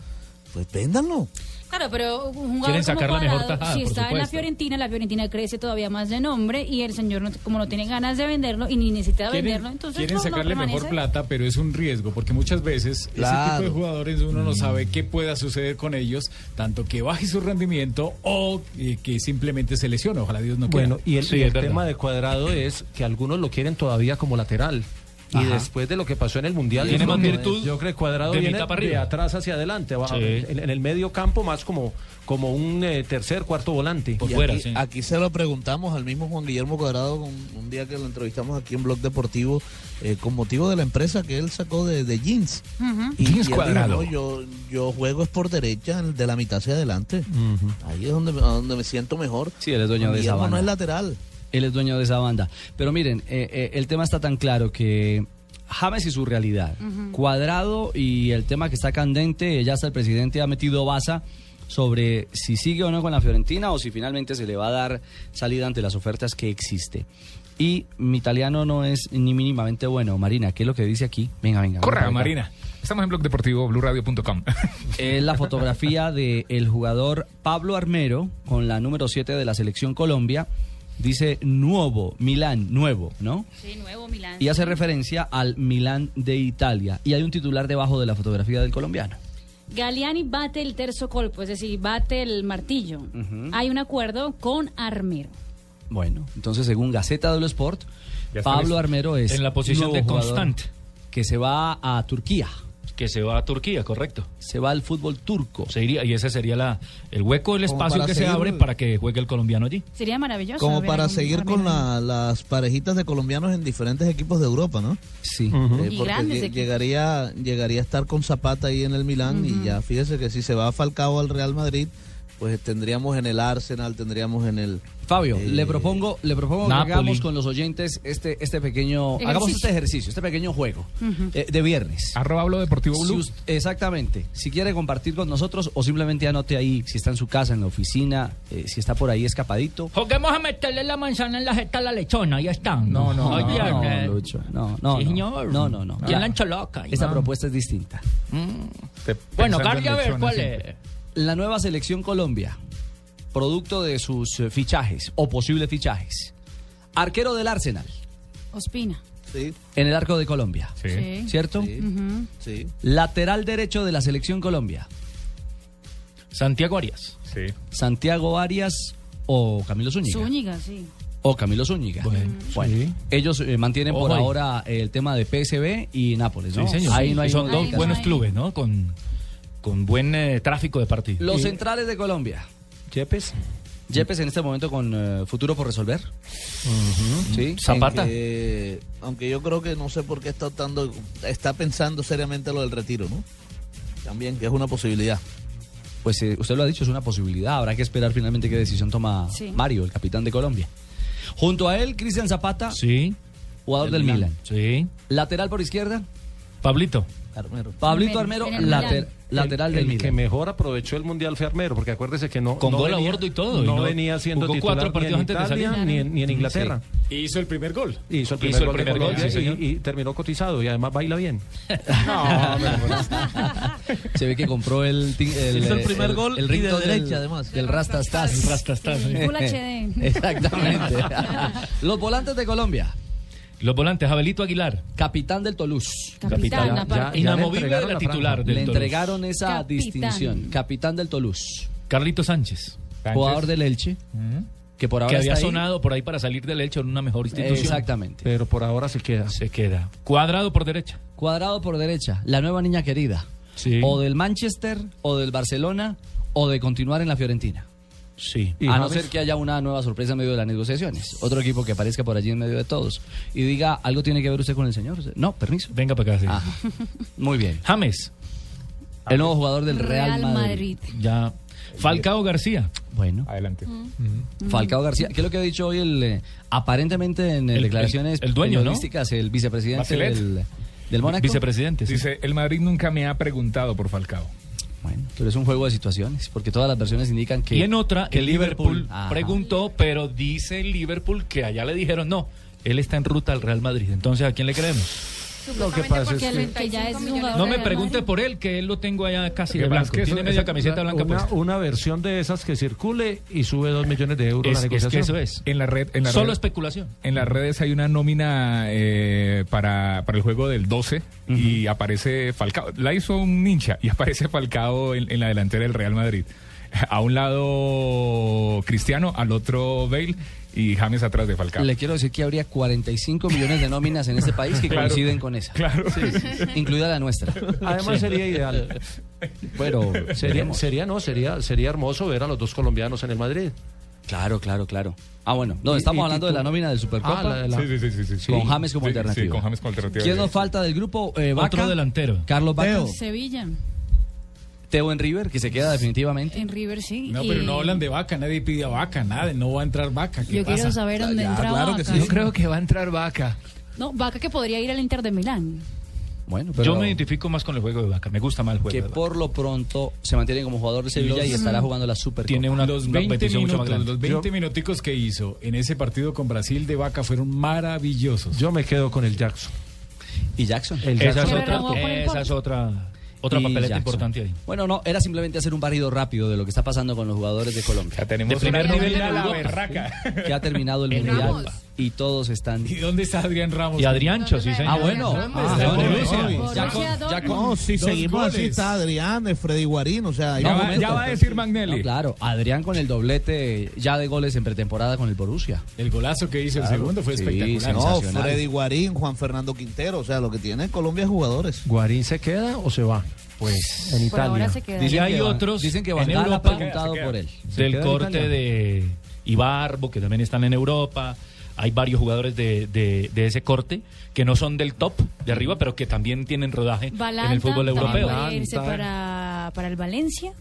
pues véndanlo.
Claro, pero un jugador
Quieren sacar
como
la mejor tajada,
si está en la. Fiorentina, la Fiorentina crece todavía más de nombre y el señor, no- como no tiene ganas de venderlo y ni necesita venderlo, entonces
quieren
no, no
sacarle mejor
permanece.
plata, pero es un riesgo, porque muchas veces ese
Claro.
tipo de jugadores uno
Mm.
no sabe qué pueda suceder con ellos, tanto que baje su rendimiento o eh, que simplemente se lesione. Ojalá Dios no quiera.
Bueno, y el,
Sí,
y el tema de cuadrado es que algunos lo quieren todavía como lateral. Y
Ajá.
después de lo que pasó en el Mundial,
Tiene más virtud
Yo creo que Cuadrado
de
viene
mitad para
de
arriba.
atrás hacia adelante,
Sí.
en, en el medio campo más como, como un eh, tercer, cuarto volante.
Por
Y
fuera,
aquí,
sí.
aquí se lo preguntamos al mismo Juan Guillermo Cuadrado un, un día que lo entrevistamos aquí en Blog Deportivo eh, con motivo de la empresa que él sacó de, de jeans. Y,
Jeans
y él dijo,
Cuadrado.
"No, yo, yo juego es por derecha, de la mitad hacia adelante. Ahí es donde, donde me siento mejor.
Sí, él es dueño
Juan
de esa
Guillermo no es lateral.
Él es dueño de esa banda. Pero miren, eh, eh, el tema está tan claro que James y su realidad, cuadrado y el tema que está candente, ya hasta el presidente ha metido baza sobre si sigue o no con la Fiorentina o si finalmente se le va a dar salida ante las ofertas que existe. Y mi italiano no es ni mínimamente bueno. Marina, ¿qué es lo que dice aquí? Venga, venga.
Corra,
venga.
Marina. Estamos en Blog Deportivo, BluRadio.com.
Es la fotografía del jugador Pablo Armero con la número 7 de la selección Colombia. Dice nuevo, Milán, nuevo, ¿no?
Sí, nuevo Milán.
Y hace referencia al Milán de Italia. Y hay un titular debajo de la fotografía del colombiano.
Galeani bate el terzo colpo, es decir, bate el martillo. Hay un acuerdo con Armero.
Bueno, entonces según Gaceta dello Sport, Pablo. Armero es
En la posición de constante.
que se va a Turquía.
Que se va a Turquía, correcto.
Se va al fútbol turco.
Se iría, y ese sería la, el hueco, el espacio que se abre para que juegue el colombiano allí.
Sería maravilloso.
Como para seguir con la- las parejitas de colombianos en diferentes equipos de Europa, ¿no?
Sí.
Eh,
Y
porque
equipos.
llegaría, llegaría a estar con Zapata ahí en el Milán y ya fíjese que si se va Falcao al Real Madrid, pues tendríamos en el Arsenal, tendríamos en el...
Fabio,
Eh,
le propongo, le propongo que hagamos con los oyentes este, este pequeño,
Ejercicio.
hagamos este ejercicio, este pequeño juego eh, de viernes.
Arroba Blog Deportivo
Si
Blue.
exactamente. Si quiere compartir con nosotros o simplemente anote ahí si está en su casa, en la oficina, eh, si está por ahí escapadito.
Juguemos a meterle la manzana en la jeta a la lechona, ahí están.
No, no,
Oye,
no,
eh,
Lucho, no, no,
Sí,
no.
señor.
no, no, no.
¿Quién la encholoca?
Esta
Ah.
propuesta es distinta.
Te-
Bueno, Carly, a ver cuál
siempre.
es.
La nueva selección Colombia, producto de sus eh, fichajes o posibles fichajes. Arquero del Arsenal,
Ospina.
Sí,
en el arco de Colombia.
Sí.
¿Cierto?
Sí.
Lateral derecho de la selección Colombia.
Santiago Arias.
Sí.
Santiago Arias o Camilo Zúñiga.
Zúñiga, sí.
O Camilo Zúñiga.
Bueno,
Bueno,
sí.
ellos eh, mantienen por
ahí.
ahora el tema de PSB y Nápoles, ¿no?
Sí, señor.
Ahí no hay
Son dos buenos clubes, ¿no? Con, con buen eh, tráfico de partidos.
Los centrales de Colombia.
Yepes.
Yepes en este momento con eh, futuro por resolver. Sí.
Zapata.
Aunque, aunque yo creo que no sé por qué está optando, está pensando seriamente lo del retiro, ¿no? También, que es una posibilidad.
Pues eh, usted lo ha dicho, es una posibilidad. Habrá que esperar finalmente qué decisión toma
Sí.
Mario, el capitán de Colombia. Junto a él, Cristian Zapata,
Sí.
jugador
Del
del
Milan.
Milan.
Sí.
Lateral por izquierda,
Pablito.
Armero.
Pablito
Armero, en el
later- lateral
el,
del
el
Milan.
que mejor aprovechó el Mundial fue Armero, porque acuérdese que no,
Con
no
gol a
venía-
bordo y todo, y
No,
no-
venía siendo
jugó
titular
cuatro
ni
partidos
en
antes de
Italia,
salir.
ni en, ni en Inglaterra.
Y hizo el primer gol.
Hizo el primer
Hizo el
gol
primer sí,
y- terminó cotizado y además baila bien.
Se ve que compró el, el,
Hizo el primer gol y de derecha,
del,
además.
Del Rastastas.
El Rastastas, sí.
Full HD.
Exactamente. Los volantes de Colombia.
Los volantes, Abelito Aguilar.
Capitán del Toulouse.
Capitán,
ya-
Inamovible
ya le
de la
entregaron
titular del
Le
Toulouse.
entregaron esa
Capitán.
distinción. Capitán del Toulouse.
Carlito Sánchez.
Jugador del Elche. Que por ahora
que había
ahí.
sonado por ahí para salir del hecho en una mejor institución.
Exactamente.
Pero por ahora se queda.
Se queda. Cuadrado por derecha.
Cuadrado por derecha. La nueva niña querida.
Sí.
O del Manchester, o del Barcelona, o de continuar en la Fiorentina.
Sí.
¿Y
A no ser que haya una nueva sorpresa en medio de las negociaciones. Otro equipo que aparezca por allí en medio de todos. Y diga, ¿algo tiene que ver usted con el señor? No, permiso.
Venga para acá. sí.
Ah, muy bien.
James.
El nuevo jugador del Real,
Real
Madrid.
Madrid.
Ya. Falcao García.
Bueno.
Adelante.
Falcao García, ¿qué es lo que ha dicho hoy el eh, aparentemente en
El-
declaraciones
el- el dueño, ¿no?
el vicepresidente
Bachelet.
del, del Mónaco?
Vicepresidente. sí.
Dice, el Madrid nunca me ha preguntado por Falcao.
Bueno, pero es un juego de situaciones, porque todas las versiones indican que
y en otra,
que
el Liverpool,
Ajá.
preguntó, pero dice el Liverpool que allá le dijeron no. Él está en ruta al Real Madrid. Entonces, ¿a quién le creemos?
Lo que pasa es
Que, ya es
No me pregunte por él, que él lo tengo allá casi de blanco.
es que
Tiene
eso-
media
esa-
camiseta blanca
una,
puesta.
una versión de esas que circule y sube dos millones de euros
Es,
la
es que
negociación.
eso es.
En la red, en la
Solo
red-
especulación.
En las redes hay una nómina eh, para, para el juego del 12 y aparece Falcao. La hizo un hincha y aparece Falcao en, en la delantera del Real Madrid. A un lado Cristiano, al otro Bale y James atrás de Falcao.
Le quiero decir que habría 45 millones de nóminas en este país que
Claro.
coinciden con esa.
Claro.
Incluida la nuestra.
Además sería ideal.
Pero
Sería, no, sería, sería hermoso ver a los dos colombianos en el Madrid.
Claro, claro, claro. Ah, bueno. No, estamos hablando de la nómina del Supercopa.
Ah, la la-
Sí, sí, sí, sí, sí.
Con James como
Sí,
alternativa.
Sí, con James como alternativa.
¿Quién nos falta del grupo? Eh, Vaca,
Otro delantero.
Carlos Vaca.
Teo.
Sevilla.
Teo en River, que se queda definitivamente.
En River sí.
No,
y
pero no hablan de vaca, nadie pide a vaca, nada, no va a entrar vaca. ¿qué
Yo quiero saber dónde
Ya,
entra
claro que
Vaca.
sí.
Yo creo que va a entrar Vaca.
No, Vaca que podría ir al Inter de Milán.
Bueno, pero
Yo me identifico más con el juego de Vaca. Me gusta más el juego
que
de Vaca.
por lo pronto se mantiene como jugador de Sevilla
Los-
y estará jugando la Supercopa.
Tiene una,
los
una
20
petición mucho más
minutos,
grande.
los 20 minuticos que hizo en ese partido con Brasil de vaca fueron maravillosos.
Yo me quedo con el Jackson.
¿Y Jackson?
El
Esa es
Jackson.
Otra, esa es otra, otra papeleta
Jackson.
importante ahí.
Bueno, no, era simplemente hacer un barrido rápido de lo que está pasando con los jugadores de Colombia.
Ya tenemos
De primer nivel
la berraca.
Que ha terminado el Mundial. Y todos están...
¿Y dónde está Adrián Ramos?
Y Adriancho, sí, señor.
Ah, bueno.
¿Dónde
Ah, no, ya con- ya con-
No, si seguimos así está Adrián, eh, Freddy Guarín, o sea,
Ya,
No,
va,
momento.
ya va a decir Magnelli.
No, claro, Adrián con el doblete ya de goles en pretemporada con el Borussia.
El golazo que hizo el segundo fue
Sí,
espectacular.
no. Freddy Guarín, Juan Fernando Quintero, o sea, lo que tiene Colombia es jugadores.
¿Guarín se queda o se va?
Pues
En Italia.
y hay
Van-
otros
dicen que
en
Van ha preguntado
se queda.
por él.
¿Se
del corte de Ibarbo, que también están en Europa. Hay varios jugadores de, de- de ese corte que no son del top de arriba, pero que también tienen rodaje
Balanta
en el fútbol europeo.
puede irse
Balanta.
para, para el Valencia.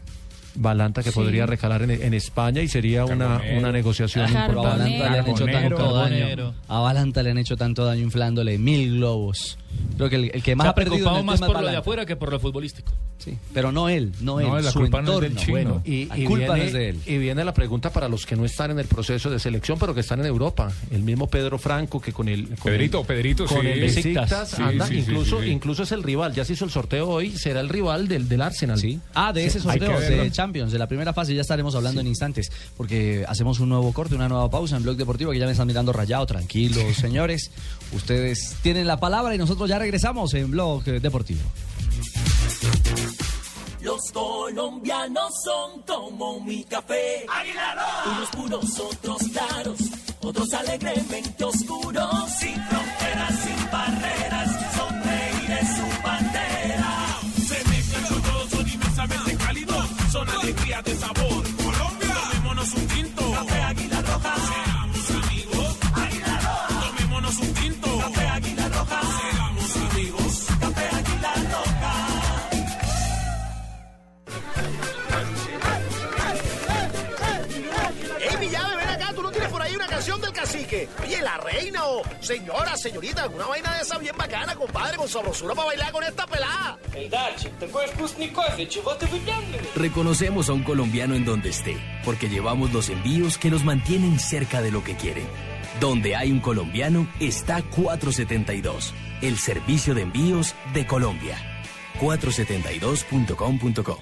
Balanta que
Sí.
podría recalar en, en España y sería una, una negociación
Pero a
importante.
Balanta le han hecho tanto daño. A Balanta le han hecho tanto daño inflándole mil globos. Creo que el, el que más
Se
ha
ha
perdido en
preocupado
el
más
tema es
por lo de afuera que por lo futbolístico.
Sí, pero no él, no él,
No, la
su
culpa no es del chino.
Bueno, y,
La
y
culpa no
viene,
es de él.
y viene la pregunta para los que no están en el proceso de selección, pero que están en Europa. El mismo Pedro Franco que con el con
Pedrito,
el,
Pedrito,
con
sí.
el
Besiktas.
Sí,
anda,
sí,
incluso
sí, sí.
incluso es el rival. Ya se hizo el sorteo hoy, será el rival del, del Arsenal.
Sí. Ah, de ese sorteo Champions, de la primera fase, ya estaremos hablando en instantes, porque hacemos un nuevo corte, una nueva pausa en Blog Deportivo, que ya me están mirando rayado, tranquilos, señores. Ustedes tienen la palabra y nosotros ya regresamos en Blog Deportivo.
Los colombianos son como mi café. Unos puros, otros claros, otros alegremente oscuros. Sin fronteras, sin barreras, de sabor.
Del cacique? Oye, la reina o señora, señorita, alguna vaina de esa bien bacana, compadre, con sabrosura para bailar con esta pelada.
Reconocemos a un colombiano en donde esté, porque llevamos los envíos que nos mantienen cerca de lo que quieren. Donde hay un colombiano está 472, el servicio de envíos de Colombia. 472.com.co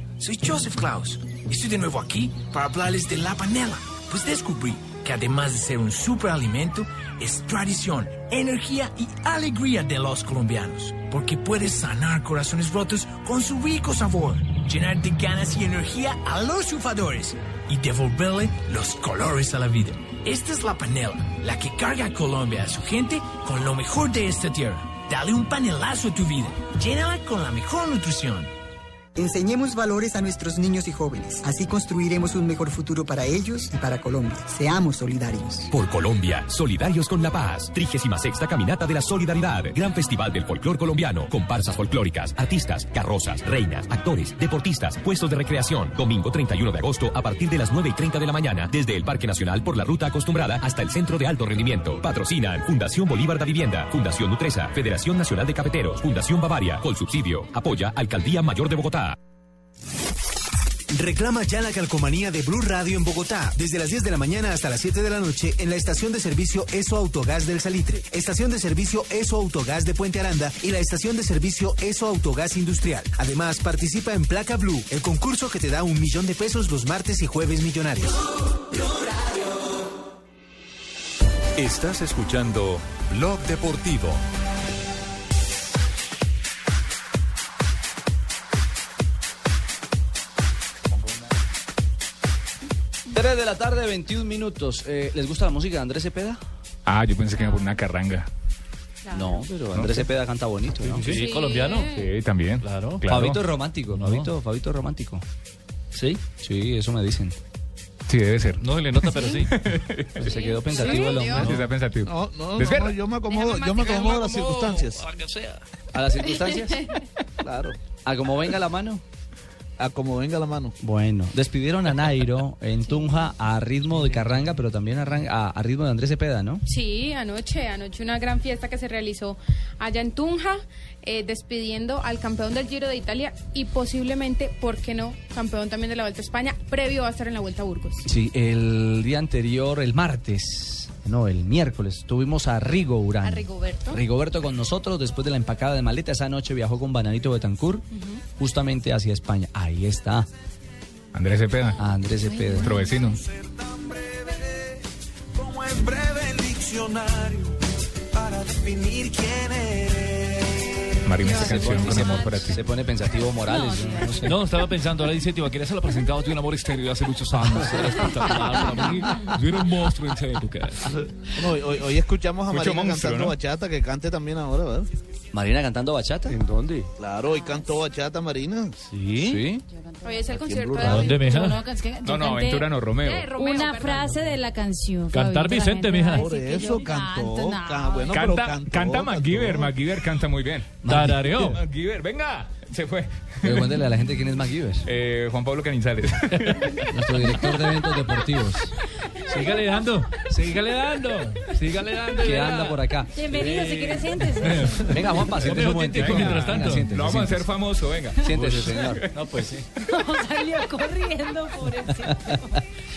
soy Joseph Klaus. Estoy de nuevo aquí para hablarles de la panela. Pues descubrí que además de ser un superalimento, es tradición, energía y alegría de los colombianos. Porque puede sanar corazones rotos con su rico sabor, llenar de ganas y energía a los sufadores y devolverle los colores a la vida. Esta es la panela, la que carga a Colombia a su gente con lo mejor de esta tierra. Dale un panelazo a tu vida. Llénala con la mejor nutrición.
Enseñemos valores a nuestros niños y jóvenes. Así construiremos un mejor futuro para ellos y para Colombia. Seamos solidarios.
Por Colombia, solidarios con la paz. 36 Caminata de la Solidaridad. Gran Festival del Folclor Colombiano. Comparsas folclóricas, artistas, carrozas, reinas, actores, deportistas, puestos de recreación. Domingo 31 de agosto a partir de las 9 y 30 de la mañana. Desde el Parque Nacional por la ruta acostumbrada hasta el Centro de Alto Rendimiento. Patrocinan Fundación Bolívar da Vivienda, Fundación Nutresa, Federación Nacional de Cafeteros, Fundación Bavaria, subsidio. Apoya Alcaldía Mayor de Bogotá.
Reclama ya la calcomanía de Blue Radio en Bogotá, desde las 10 de la mañana hasta las 7 de la noche en la estación de servicio ESO Autogás del Salitre, estación de servicio ESO Autogás de Puente Aranda y la estación de servicio ESO Autogás Industrial. Además, participa en Placa Blue, el concurso que te da un millón de pesos los martes y jueves millonarios.
Estás escuchando Blog Deportivo.
3 de la tarde, 21 minutos. Eh, ¿Les gusta la música de Andrés Cepeda?
Ah, yo pensé que iba por una carranga.
No, pero Andrés Cepeda canta bonito, ¿no?
Sí, colombiano.
Sí, también.
Claro.
Claro.
Fabito es romántico, Fabito, Fabito es romántico. ¿Sí? Sí, eso me dicen.
Sí, debe ser.
No se le nota, pero sí.
Se quedó pensativo el hombre.
Sí, está pensativo.
No, no, no, no, yo me acomodo, yo me acomodo a las circunstancias.
¿A las circunstancias? claro. ¿A como venga la mano?
A como venga la mano.
Bueno, despidieron a Nairo en Tunja a ritmo de carranga, pero también a, ran- a- a ritmo de Andrés Cepeda, ¿no?
Sí, anoche, anoche una gran fiesta que se realizó allá en Tunja, eh, despidiendo al campeón del Giro de Italia y posiblemente, ¿por qué no?, campeón también de la Vuelta a España, previo a estar en la Vuelta a Burgos.
Sí, el día anterior, el martes, no, el miércoles, tuvimos a Rigo Urán.
A Rigoberto.
Rigoberto con nosotros después de la empacada de maleta. Esa noche viajó con Bananito Betancourt justamente hacia España. Ahí está.
Andrés Cepeda.
Andrés Cepeda.
Nuestro vecino.
Como es breve el diccionario para definir quién eres.
Marina, esta
Se
canción con
se-
amor para ti.
Se pone pensativo Morales. no sé.
No, estaba pensando, ahora dice Tibaquera se lo ha presentado de un amor exterior hace muchos años. Era espectacular para mí. Yo era un monstruo en esa época.
Hoy, hoy- hoy escuchamos a
Mucho
Marina
monstruo,
cantando
¿no?
bachata, que cante también ahora, ¿verdad?
¿Marina cantando bachata?
¿En dónde?
Claro, hoy cantó bachata Marina.
¿Sí?
Hoy es el concierto de. David.
¿Dónde, mija?
Yo no, es que
No, no,
canté
Aventura no, Romeo.
Eh, Romeo,
Una
perdón.
frase de la canción.
Cantar
Fabito,
Vicente,
a
mija.
Por eso cantó,
canto, no.
bueno, pero
Canta,
cantó,
canta
cantó.
MacGyver. MacGyver canta muy bien.
Tarareó.
MacGyver, venga. Se fue.
Pero cuéntale a la gente quién es MacGyver.
Eh, Juan Pablo Canizales.
Nuestro director de eventos deportivos.
Sígale dando, sígale dando, sígale dando.
Que anda por acá.
Bienvenido, si quieres siéntese.
Venga, Juanpa, siéntese un
auténtico mientras
Venga,
tanto.
siéntese,
Lo vamos a hacer
siéntese.
famoso, venga.
Siéntese, señor.
No, pues sí.
No, salió corriendo, pobrecito.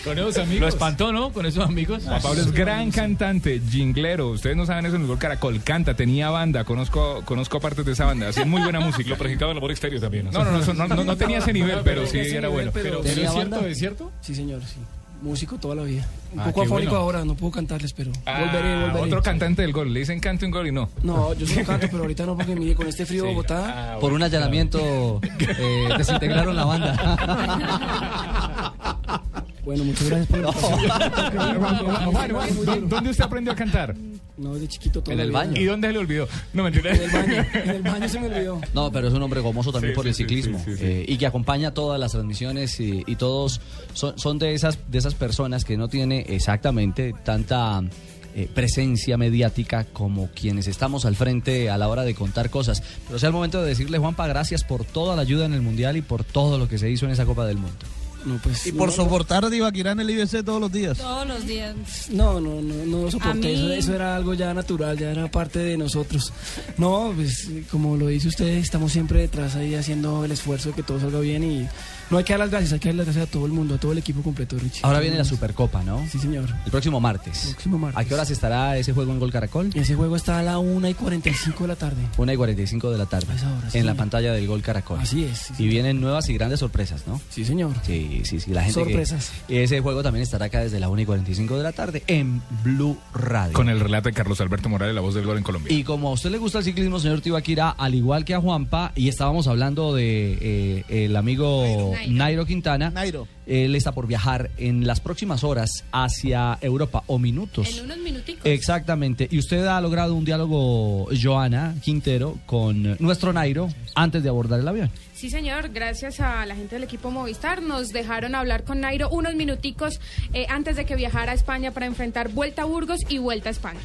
Con esos amigos. Lo espantó, ¿no? Con esos amigos.
Juan Pablo es gran cantante, jinglero. Ustedes no saben eso en el Gol Caracol. Canta, tenía banda. Conozco, conozco partes de esa banda. Hacía muy buena música.
Lo presentaba en labor exterior también.
No, no, no, no, no, no tenía ese nivel, pero sí era bueno.
Pero,
¿Tenía
¿es cierto?
banda?
¿Es cierto?
Sí, señor, sí. Músico toda la vida. Un
Ah,
poco afónico
bueno.
ahora, no puedo cantarles, pero
Ah,
volveré, volveré.
Otro cantante del gol. Le dicen cante un gol y no.
No, yo sí lo canto, pero ahorita no, porque mire, con este frío de Bogotá.
Ah,
Por un allanamiento eh, desintegraron la banda.
Bueno, muchas gracias por la invitación.
Juan, ¿Dónde usted aprendió a cantar?
No, de chiquito toda
En el baño.
¿Y dónde se le olvidó? No, mentira.
En el baño, en el baño se me olvidó.
No, pero es un hombre gomoso también
Sí,
por
sí,
el
sí,
ciclismo
sí, sí, sí.
eh, y que acompaña todas las transmisiones y, y todos son, son de esas de esas personas que no tiene exactamente tanta eh, presencia mediática como quienes estamos al frente a la hora de contar cosas. Pero sea el momento de decirle, Juanpa, gracias por toda la ayuda en el Mundial y por todo lo que se hizo en esa Copa del Mundo.
Y por soportar a Divaquirá en el IBC todos los días.
Todos los días.
No, no, no, no lo soporté.
mí-
Eso, eso era algo ya natural, ya era parte de nosotros. No, pues como lo dice usted, estamos siempre detrás ahí haciendo el esfuerzo de que todo salga bien y no hay que dar las gracias, hay que dar las gracias a todo el mundo, a todo el equipo completo, Richie.
Ahora viene la Supercopa, ¿no?
Sí, señor.
El próximo martes.
Próximo martes.
¿A qué horas estará ese juego en Gol Caracol?
Ese juego está a la 1 y 45 de la tarde.
1 y 45 de la tarde.
sí.
En la pantalla del Gol Caracol.
Así es, sí,
y vienen nuevas y grandes sorpresas, ¿no?
Sí, señor.
Sí, sí, sí. La gente que-
Sorpresas.
ese juego también estará acá desde la 1 y 45 de la tarde en Blue Radio.
Con el relato de Carlos Alberto Morales, la voz del gol en Colombia.
Y como a usted le gusta el ciclismo, señor Tibaquira, al igual que a Juanpa, y estábamos hablando de eh, el amigo Nairo, Quintana, él está por viajar en las próximas horas hacia Europa, o minutos.
En unos minuticos.
Exactamente. Y usted ha logrado un diálogo, Joana Quintero, con nuestro Nairo antes de abordar el avión.
Sí, señor, gracias a la gente del equipo Movistar nos dejaron hablar con Nairo unos minuticos eh, antes de que viajara a España para enfrentar Vuelta a Burgos y Vuelta a España.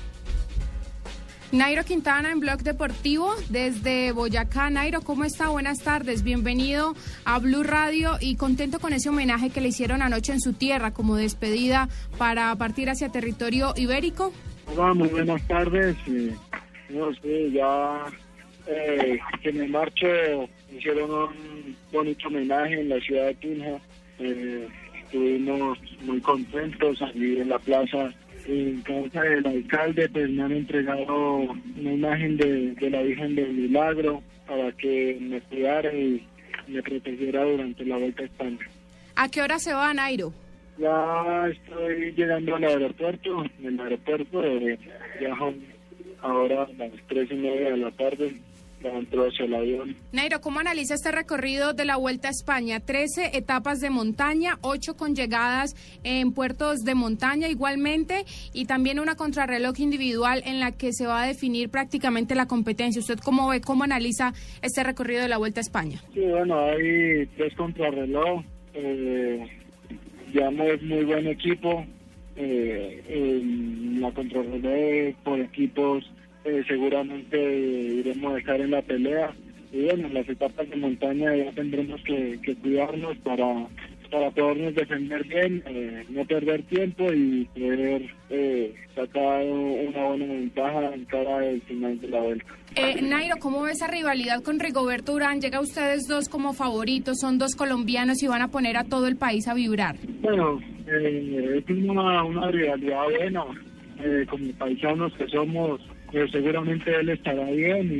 Nairo Quintana en Blog Deportivo desde Boyacá. Nairo, ¿cómo está? Buenas tardes, bienvenido a Blue Radio y contento con ese homenaje que le hicieron anoche en su tierra como despedida para partir hacia territorio ibérico.
Hola, muy buenas tardes. No sé, ya eh, que me marcho hicieron un bonito homenaje en la ciudad de Tunja. Eh, estuvimos muy contentos allí en la plaza. En casa del alcalde, pues me han entregado una imagen de, de la Virgen del Milagro para que me cuidara y me protegiera durante la vuelta a España.
¿A qué hora se va, Nairo?
Ya estoy llegando al aeropuerto. En el aeropuerto eh, viajo ahora a las tres y media de la tarde. Ya entro hacia el avión.
Nairo, ¿cómo analiza este recorrido de la Vuelta a España? 13 etapas de montaña, 8 con llegadas en puertos de montaña igualmente y también una contrarreloj individual en la que se va a definir prácticamente la competencia. ¿Usted cómo ve, cómo analiza este recorrido de la Vuelta a España?
Sí, bueno, hay tres contrarreloj. Eh, llevamos muy buen equipo. Eh, en la contrarreloj por equipos eh, seguramente iremos a dejar en la pelea. Y bueno, en las etapas de montaña ya tendremos que, que cuidarnos para, para podernos defender bien, eh, no perder tiempo y poder eh, sacar una buena ventaja en cara del final de la vuelta.
Eh, Nairo, ¿cómo ve esa rivalidad con Rigoberto Urán? Llega ustedes dos como favoritos, son dos colombianos y van a poner a todo el país a vibrar.
Bueno, eh, es una, una rivalidad buena. Eh, como paisanos que somos, pues seguramente él estará bien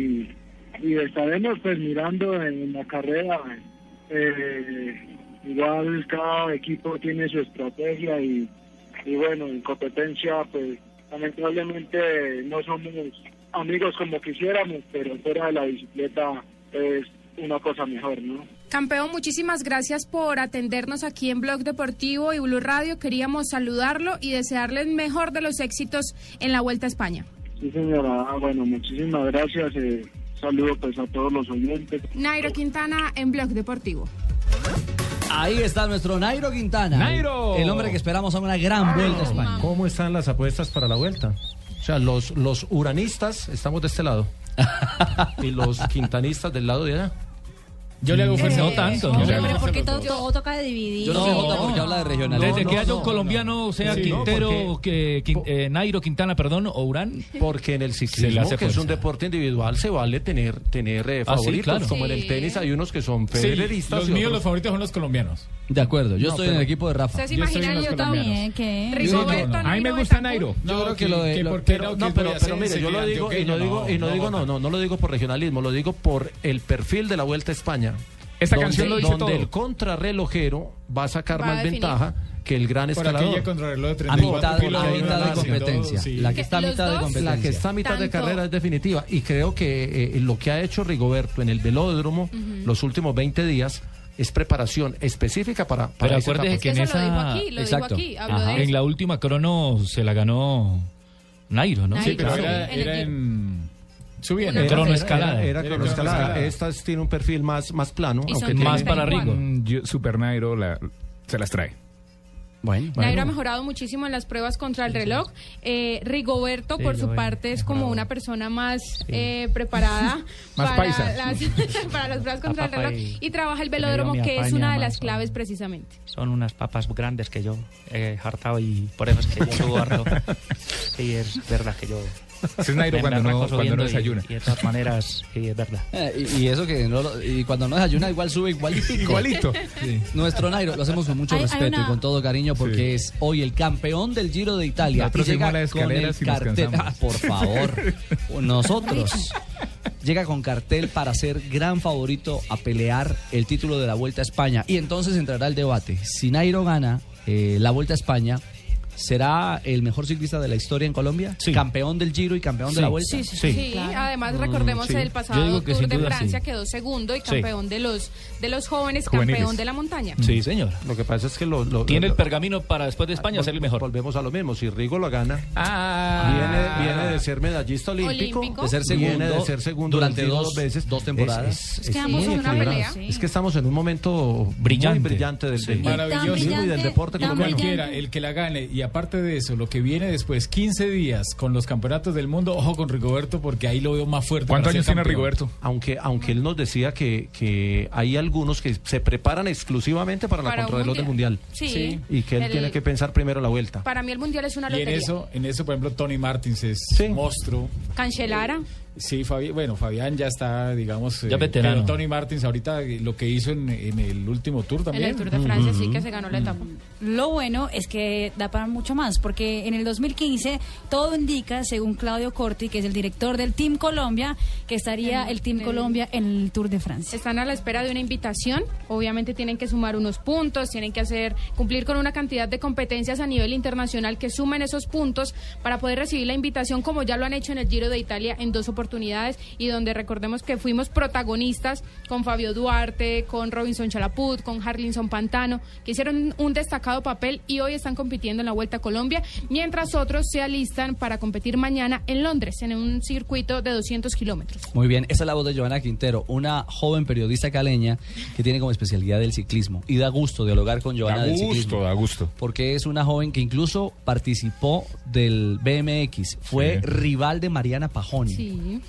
y, y estaremos pues mirando en la carrera. Eh, igual cada equipo tiene su estrategia y, y bueno, en competencia pues lamentablemente no somos amigos como quisiéramos, pero fuera de la bicicleta es una cosa mejor, ¿no?
Campeón, muchísimas gracias por atendernos aquí en Blog Deportivo y Blue Radio. Queríamos saludarlo y desearle el mejor de los éxitos en la Vuelta a España.
Sí, señora. Ah, bueno, muchísimas gracias. Eh, saludo pues a todos los oyentes.
Nairo Quintana en Blog Deportivo.
Ahí está nuestro Nairo Quintana.
¡Nairo!
El hombre que esperamos a una gran vuelta a España.
¿Cómo están las apuestas para la vuelta? O sea, los, los uranistas estamos de este lado y los quintanistas del lado de allá.
Yo le hago fuerza.
Eh,
No tanto.
hombre, pero
fuerza
porque todo, toca de dividir.
Yo no vota porque habla de regionalismo.
Desde
No,
que
no,
haya
no,
un colombiano, sea
Sí, no,
Quintero,
porque-
que, Quin- eh, Nairo Quintana, perdón, o Urán.
Porque en el ciclismo, que es un deporte individual, se vale tener, tener eh,
Ah, sí,
favoritos.
claro.
Como en el tenis hay unos que son
Sí,
federeristas.
los míos,
otros-
los favoritos son los colombianos.
De acuerdo, yo
No,
estoy en el equipo de Rafa.
¿Ustedes se
Yo estoy en
imaginan yo también?
¿Qué?
Rigoberto,
A mí me gusta. Nairo.
Yo creo que lo de-
que
lo-
por qué
Pero,
no,
pero, mire, yo lo digo y no digo y no digo no,
votan.
no, no lo digo por regionalismo, lo digo por el perfil de la Vuelta a España.
Esta
donde,
canción lo dice
donde
todo.
el contrarrelojero va a sacar
Va
más ventaja que el gran
Por
escalador.
A
34
mitad,
de
mitad de
distancia,
competencia. La que está a mitad de competencia.
La que está a mitad de carrera es definitiva y creo que eh, lo que ha hecho Rigoberto en el velódromo los últimos 20 días es preparación específica para, para
Pero
esa
acuérdese
etapa.
que en
Eso lo dijo
esa.
aquí, lo
Exacto.
dijo aquí, habló
Ajá.
de
En la última crono se la ganó Nairo, ¿no?
Nairo,
Sí, pero era, era en... Subiendo.
Cronoescalada.
Era, cronoescalada. Esta tiene un perfil más, más plano. Aunque tiene-
Más para Rigo.
Yo- Super Nairo la- se las trae.
Bueno,
Nairo ha mejorado muchísimo en las pruebas contra el reloj. Eh, Rigoberto,
Sí,
por su parte, es como una persona más eh, preparada
Más
para,
paisa.
las, para las pruebas contra el reloj
y-
y trabaja el velódromo, que es una de las claves precisamente.
Son unas papas grandes que yo he hartado y por eso es que yo subo harto. Sí, es verdad que yo...
Es Nairo cuando no- cuando no
y-
desayuna.
Y, de todas maneras, sí, es verdad.
Eh, y, y eso que no lo- y cuando no desayuna igual sube igualito.
Igualito.
Nuestro Nairo lo hacemos con mucho
Hay- hay
respeto
una-
y con todo cariño porque es hoy el campeón del Giro de Italia.
Nosotros
y llega
las
con el
y
cartel. Ah, por favor. Nosotros. Llega con cartel para ser gran favorito a pelear el título de la Vuelta a España. Y entonces entrará el debate. Si Nairo gana eh, la Vuelta a España, ¿será el mejor ciclista de la historia en Colombia? ¿Campeón del Giro y campeón de la Vuelta?
Sí, sí, sí. Además, recordemos
sí.
el pasado Tour de
duda
Francia
sí.
quedó segundo y
Sí.
campeón de los de los jóvenes,
Juveniles.
campeón de la montaña.
Sí, señor.
Lo que pasa es que lo, lo-
Tiene
lo-
el pergamino para después de España ser el mejor.
Volvemos a lo mismo. Si Rigo lo gana,
Ah.
viene, viene de ser medallista olímpico,
Olímpico.
De ser
viene
segundo
de ser segundo
durante dos-
veces,
dos temporadas.
Es que ambos una pelea.
Es que estamos en un momento
Brillante.
muy brillante del, del
Maravilloso.
ciclismo y del deporte colombiano.
cualquiera, el que la gane. Y aparte de eso, lo que viene después, 15 días con los campeonatos del mundo, ojo con Rigoberto, porque ahí lo veo más fuerte. para ser campeón.
Aunque, aunque él nos decía que, que hay algunos que se preparan exclusivamente para la
Para un
contrarreloj del mundial.
mundial. Sí.
Y que él
El-
tiene que pensar primero la vuelta.
Para mí el mundial es una
Y en
lotería.
eso, en eso, por ejemplo, Tony Martins es monstruo.
Cancelara.
Sí, Fabi- bueno, Fabián ya está, digamos,
Ya veterano.
pero Tony Martins ahorita eh, lo que hizo en, en el último tour también.
En el Tour de Francia sí que se ganó la etapa.
Lo bueno es que da para mucho más, porque en el 2015 todo indica, según Claudio Corti, que es el director del Team Colombia, que estaría
En-
el Team
en-
Colombia en el Tour de Francia.
Están a la espera de una invitación. Obviamente tienen que sumar unos puntos, tienen que hacer cumplir con una cantidad de competencias a nivel internacional que sumen esos puntos para poder recibir la invitación, como ya lo han hecho en el Giro de Italia en dos oportunidades y donde recordemos que fuimos protagonistas con Fabio Duarte, con Robinson Chalaput, con Harlinson Pantano, que hicieron un destacado papel y hoy están compitiendo en la Vuelta a Colombia, mientras otros se alistan para competir mañana en Londres, en un circuito de 200 kilómetros.
Muy bien, esa es la voz de Joana Quintero, una joven periodista caleña que tiene como especialidad el ciclismo. Y da gusto dialogar con Joana
Da
del
gusto,
ciclismo.
da gusto.
Porque es una joven que incluso participó del BMX, fue
Sí.
rival de Mariana Pajoni.
Sí,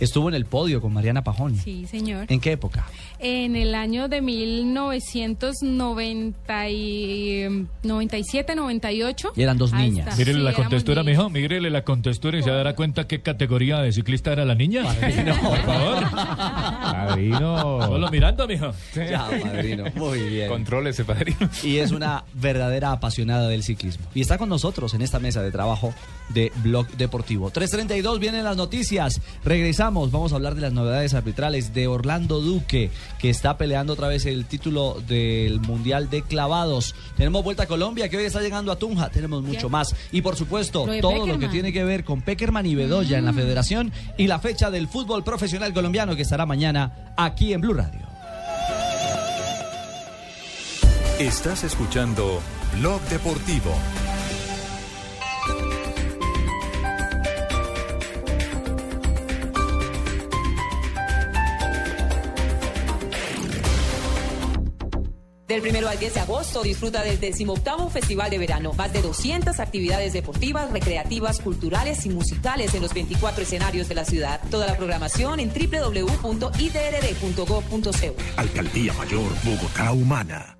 Estuvo en el podio con Mariana Pajoni.
sí, señor.
¿En qué época?
En el año de 1997-98.
Y eran dos niñas.
Mírele la contextura, mijo. Mírele la contextura y se dará cuenta qué categoría de ciclista era la niña. por favor.
Padrino.
Solo mirando, mijo.
Ya, padrino. Muy bien.
Contrólese, padrino.
Y es una verdadera apasionada del ciclismo. Y está con nosotros en esta mesa de trabajo de Blog Deportivo. 3.32 vienen las noticias. Regresamos. Vamos a hablar de las novedades arbitrales de Orlando Duque, que está peleando otra vez el título del Mundial de Clavados. Tenemos Vuelta a Colombia, que hoy está llegando a Tunja. Tenemos mucho más. Y por supuesto,
Lo
todo lo que tiene que ver con Peckerman y Bedoya en la federación y la fecha del fútbol profesional colombiano que estará mañana aquí en Blue Radio.
Estás escuchando Blog Deportivo.
Del primero al 10 de agosto disfruta del 18 Festival de Verano. Más de 200 actividades deportivas, recreativas, culturales y musicales en los 24 escenarios de la ciudad. Toda la programación en www.idrd.gov.co.
Alcaldía Mayor Bogotá Humana.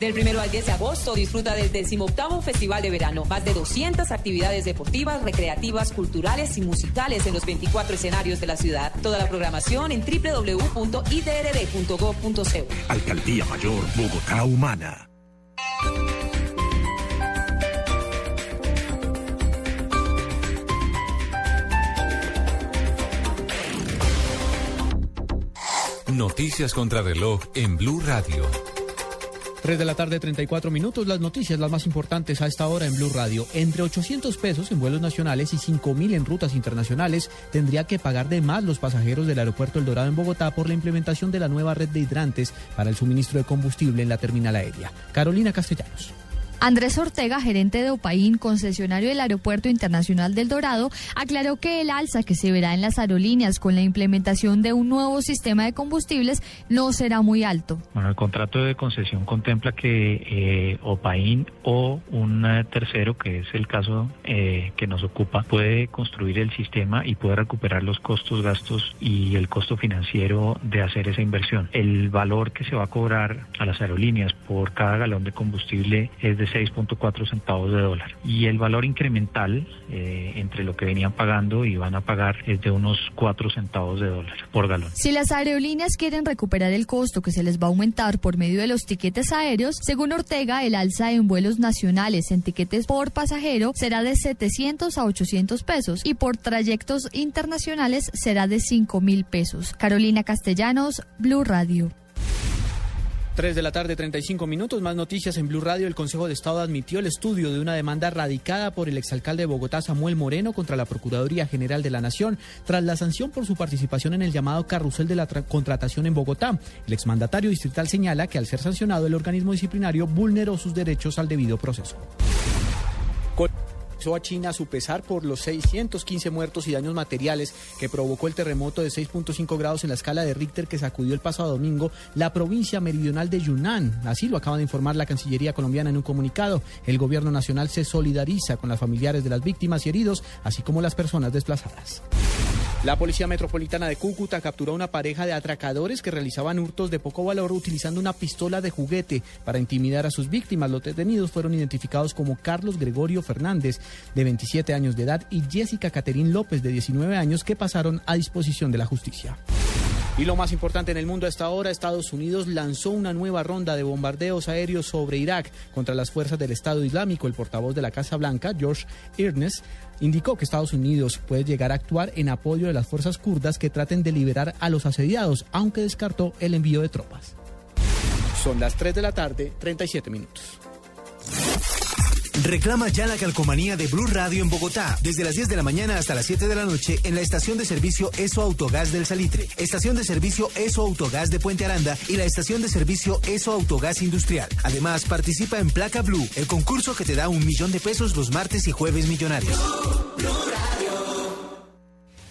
Del primero al 10 de agosto disfruta del 18 Festival de Verano. Más de 200 actividades deportivas, recreativas, culturales y musicales en los 24 escenarios de la ciudad. Toda la programación en www.idrd.gov.co.
Alcaldía Mayor Bogotá Humana.
Noticias contra reloj en Blue Radio.
3 de la tarde, 34 minutos. Las noticias, las más importantes a esta hora en Blue Radio. Entre 800 pesos en vuelos nacionales y 5 mil en rutas internacionales tendría que pagar de más los pasajeros del aeropuerto El Dorado en Bogotá por la implementación de la nueva red de hidrantes para el suministro de combustible en la terminal aérea. Carolina Castellanos.
Andrés Ortega, gerente de Opaín, concesionario del Aeropuerto Internacional del Dorado, aclaró que el alza que se verá en las aerolíneas con la implementación de un nuevo sistema de combustibles no será muy alto.
Bueno, el contrato de concesión contempla que eh, Opaín o un eh, tercero, que es el caso eh, que nos ocupa, puede construir el sistema y puede recuperar los costos, gastos y el costo financiero de hacer esa inversión. El valor que se va a cobrar a las aerolíneas por cada galón de combustible es de 6.4 centavos de dólar. Y el valor incremental eh, entre lo que venían pagando y van a pagar es de unos 4 centavos de dólar por galón.
Si las aerolíneas quieren recuperar el costo que se les va a aumentar por medio de los tiquetes aéreos, según Ortega, el alza en vuelos nacionales en tiquetes por pasajero será de 700 a 800 pesos y por trayectos internacionales será de 5 mil pesos. Carolina Castellanos, Blue Radio.
3 de la tarde, 35 minutos. Más noticias en Blue Radio. El Consejo de Estado admitió el estudio de una demanda radicada por el exalcalde de Bogotá, Samuel Moreno, contra la Procuraduría General de la Nación, tras la sanción por su participación en el llamado carrusel de la contratación en Bogotá. El exmandatario distrital señala que al ser sancionado, el organismo disciplinario vulneró sus derechos al debido proceso a China a su pesar por los 615 muertos y daños materiales que provocó el terremoto de 6.5 grados en la escala de Richter que sacudió el pasado domingo la provincia meridional de Yunnan. Así lo acaba de informar la Cancillería colombiana en un comunicado. El gobierno nacional se solidariza con las familiares de las víctimas y heridos, así como las personas desplazadas. La Policía Metropolitana de Cúcuta capturó a una pareja de atracadores que realizaban hurtos de poco valor utilizando una pistola de juguete para intimidar a sus víctimas. Los detenidos fueron identificados como Carlos Gregorio Fernández, de 27 años de edad, y Jessica Caterín López, de 19 años, que pasaron a disposición de la justicia. Y lo más importante en el mundo hasta ahora, Estados Unidos lanzó una nueva ronda de bombardeos aéreos sobre Irak contra las fuerzas del Estado Islámico. El portavoz de la Casa Blanca, George Earnest, indicó que Estados Unidos puede llegar a actuar en apoyo de las fuerzas kurdas que traten de liberar a los asediados, aunque descartó el envío de tropas. Son las 3 de la tarde, 37 minutos.
Reclama ya la calcomanía de Blue Radio en Bogotá, desde las 10 de la mañana hasta las 7 de la noche en la estación de servicio ESO Autogás del Salitre, estación de servicio ESO Autogás de Puente Aranda y la estación de servicio ESO Autogás Industrial. Además, participa en Placa Blue, el concurso que te da un millón de pesos los martes y jueves millonarios.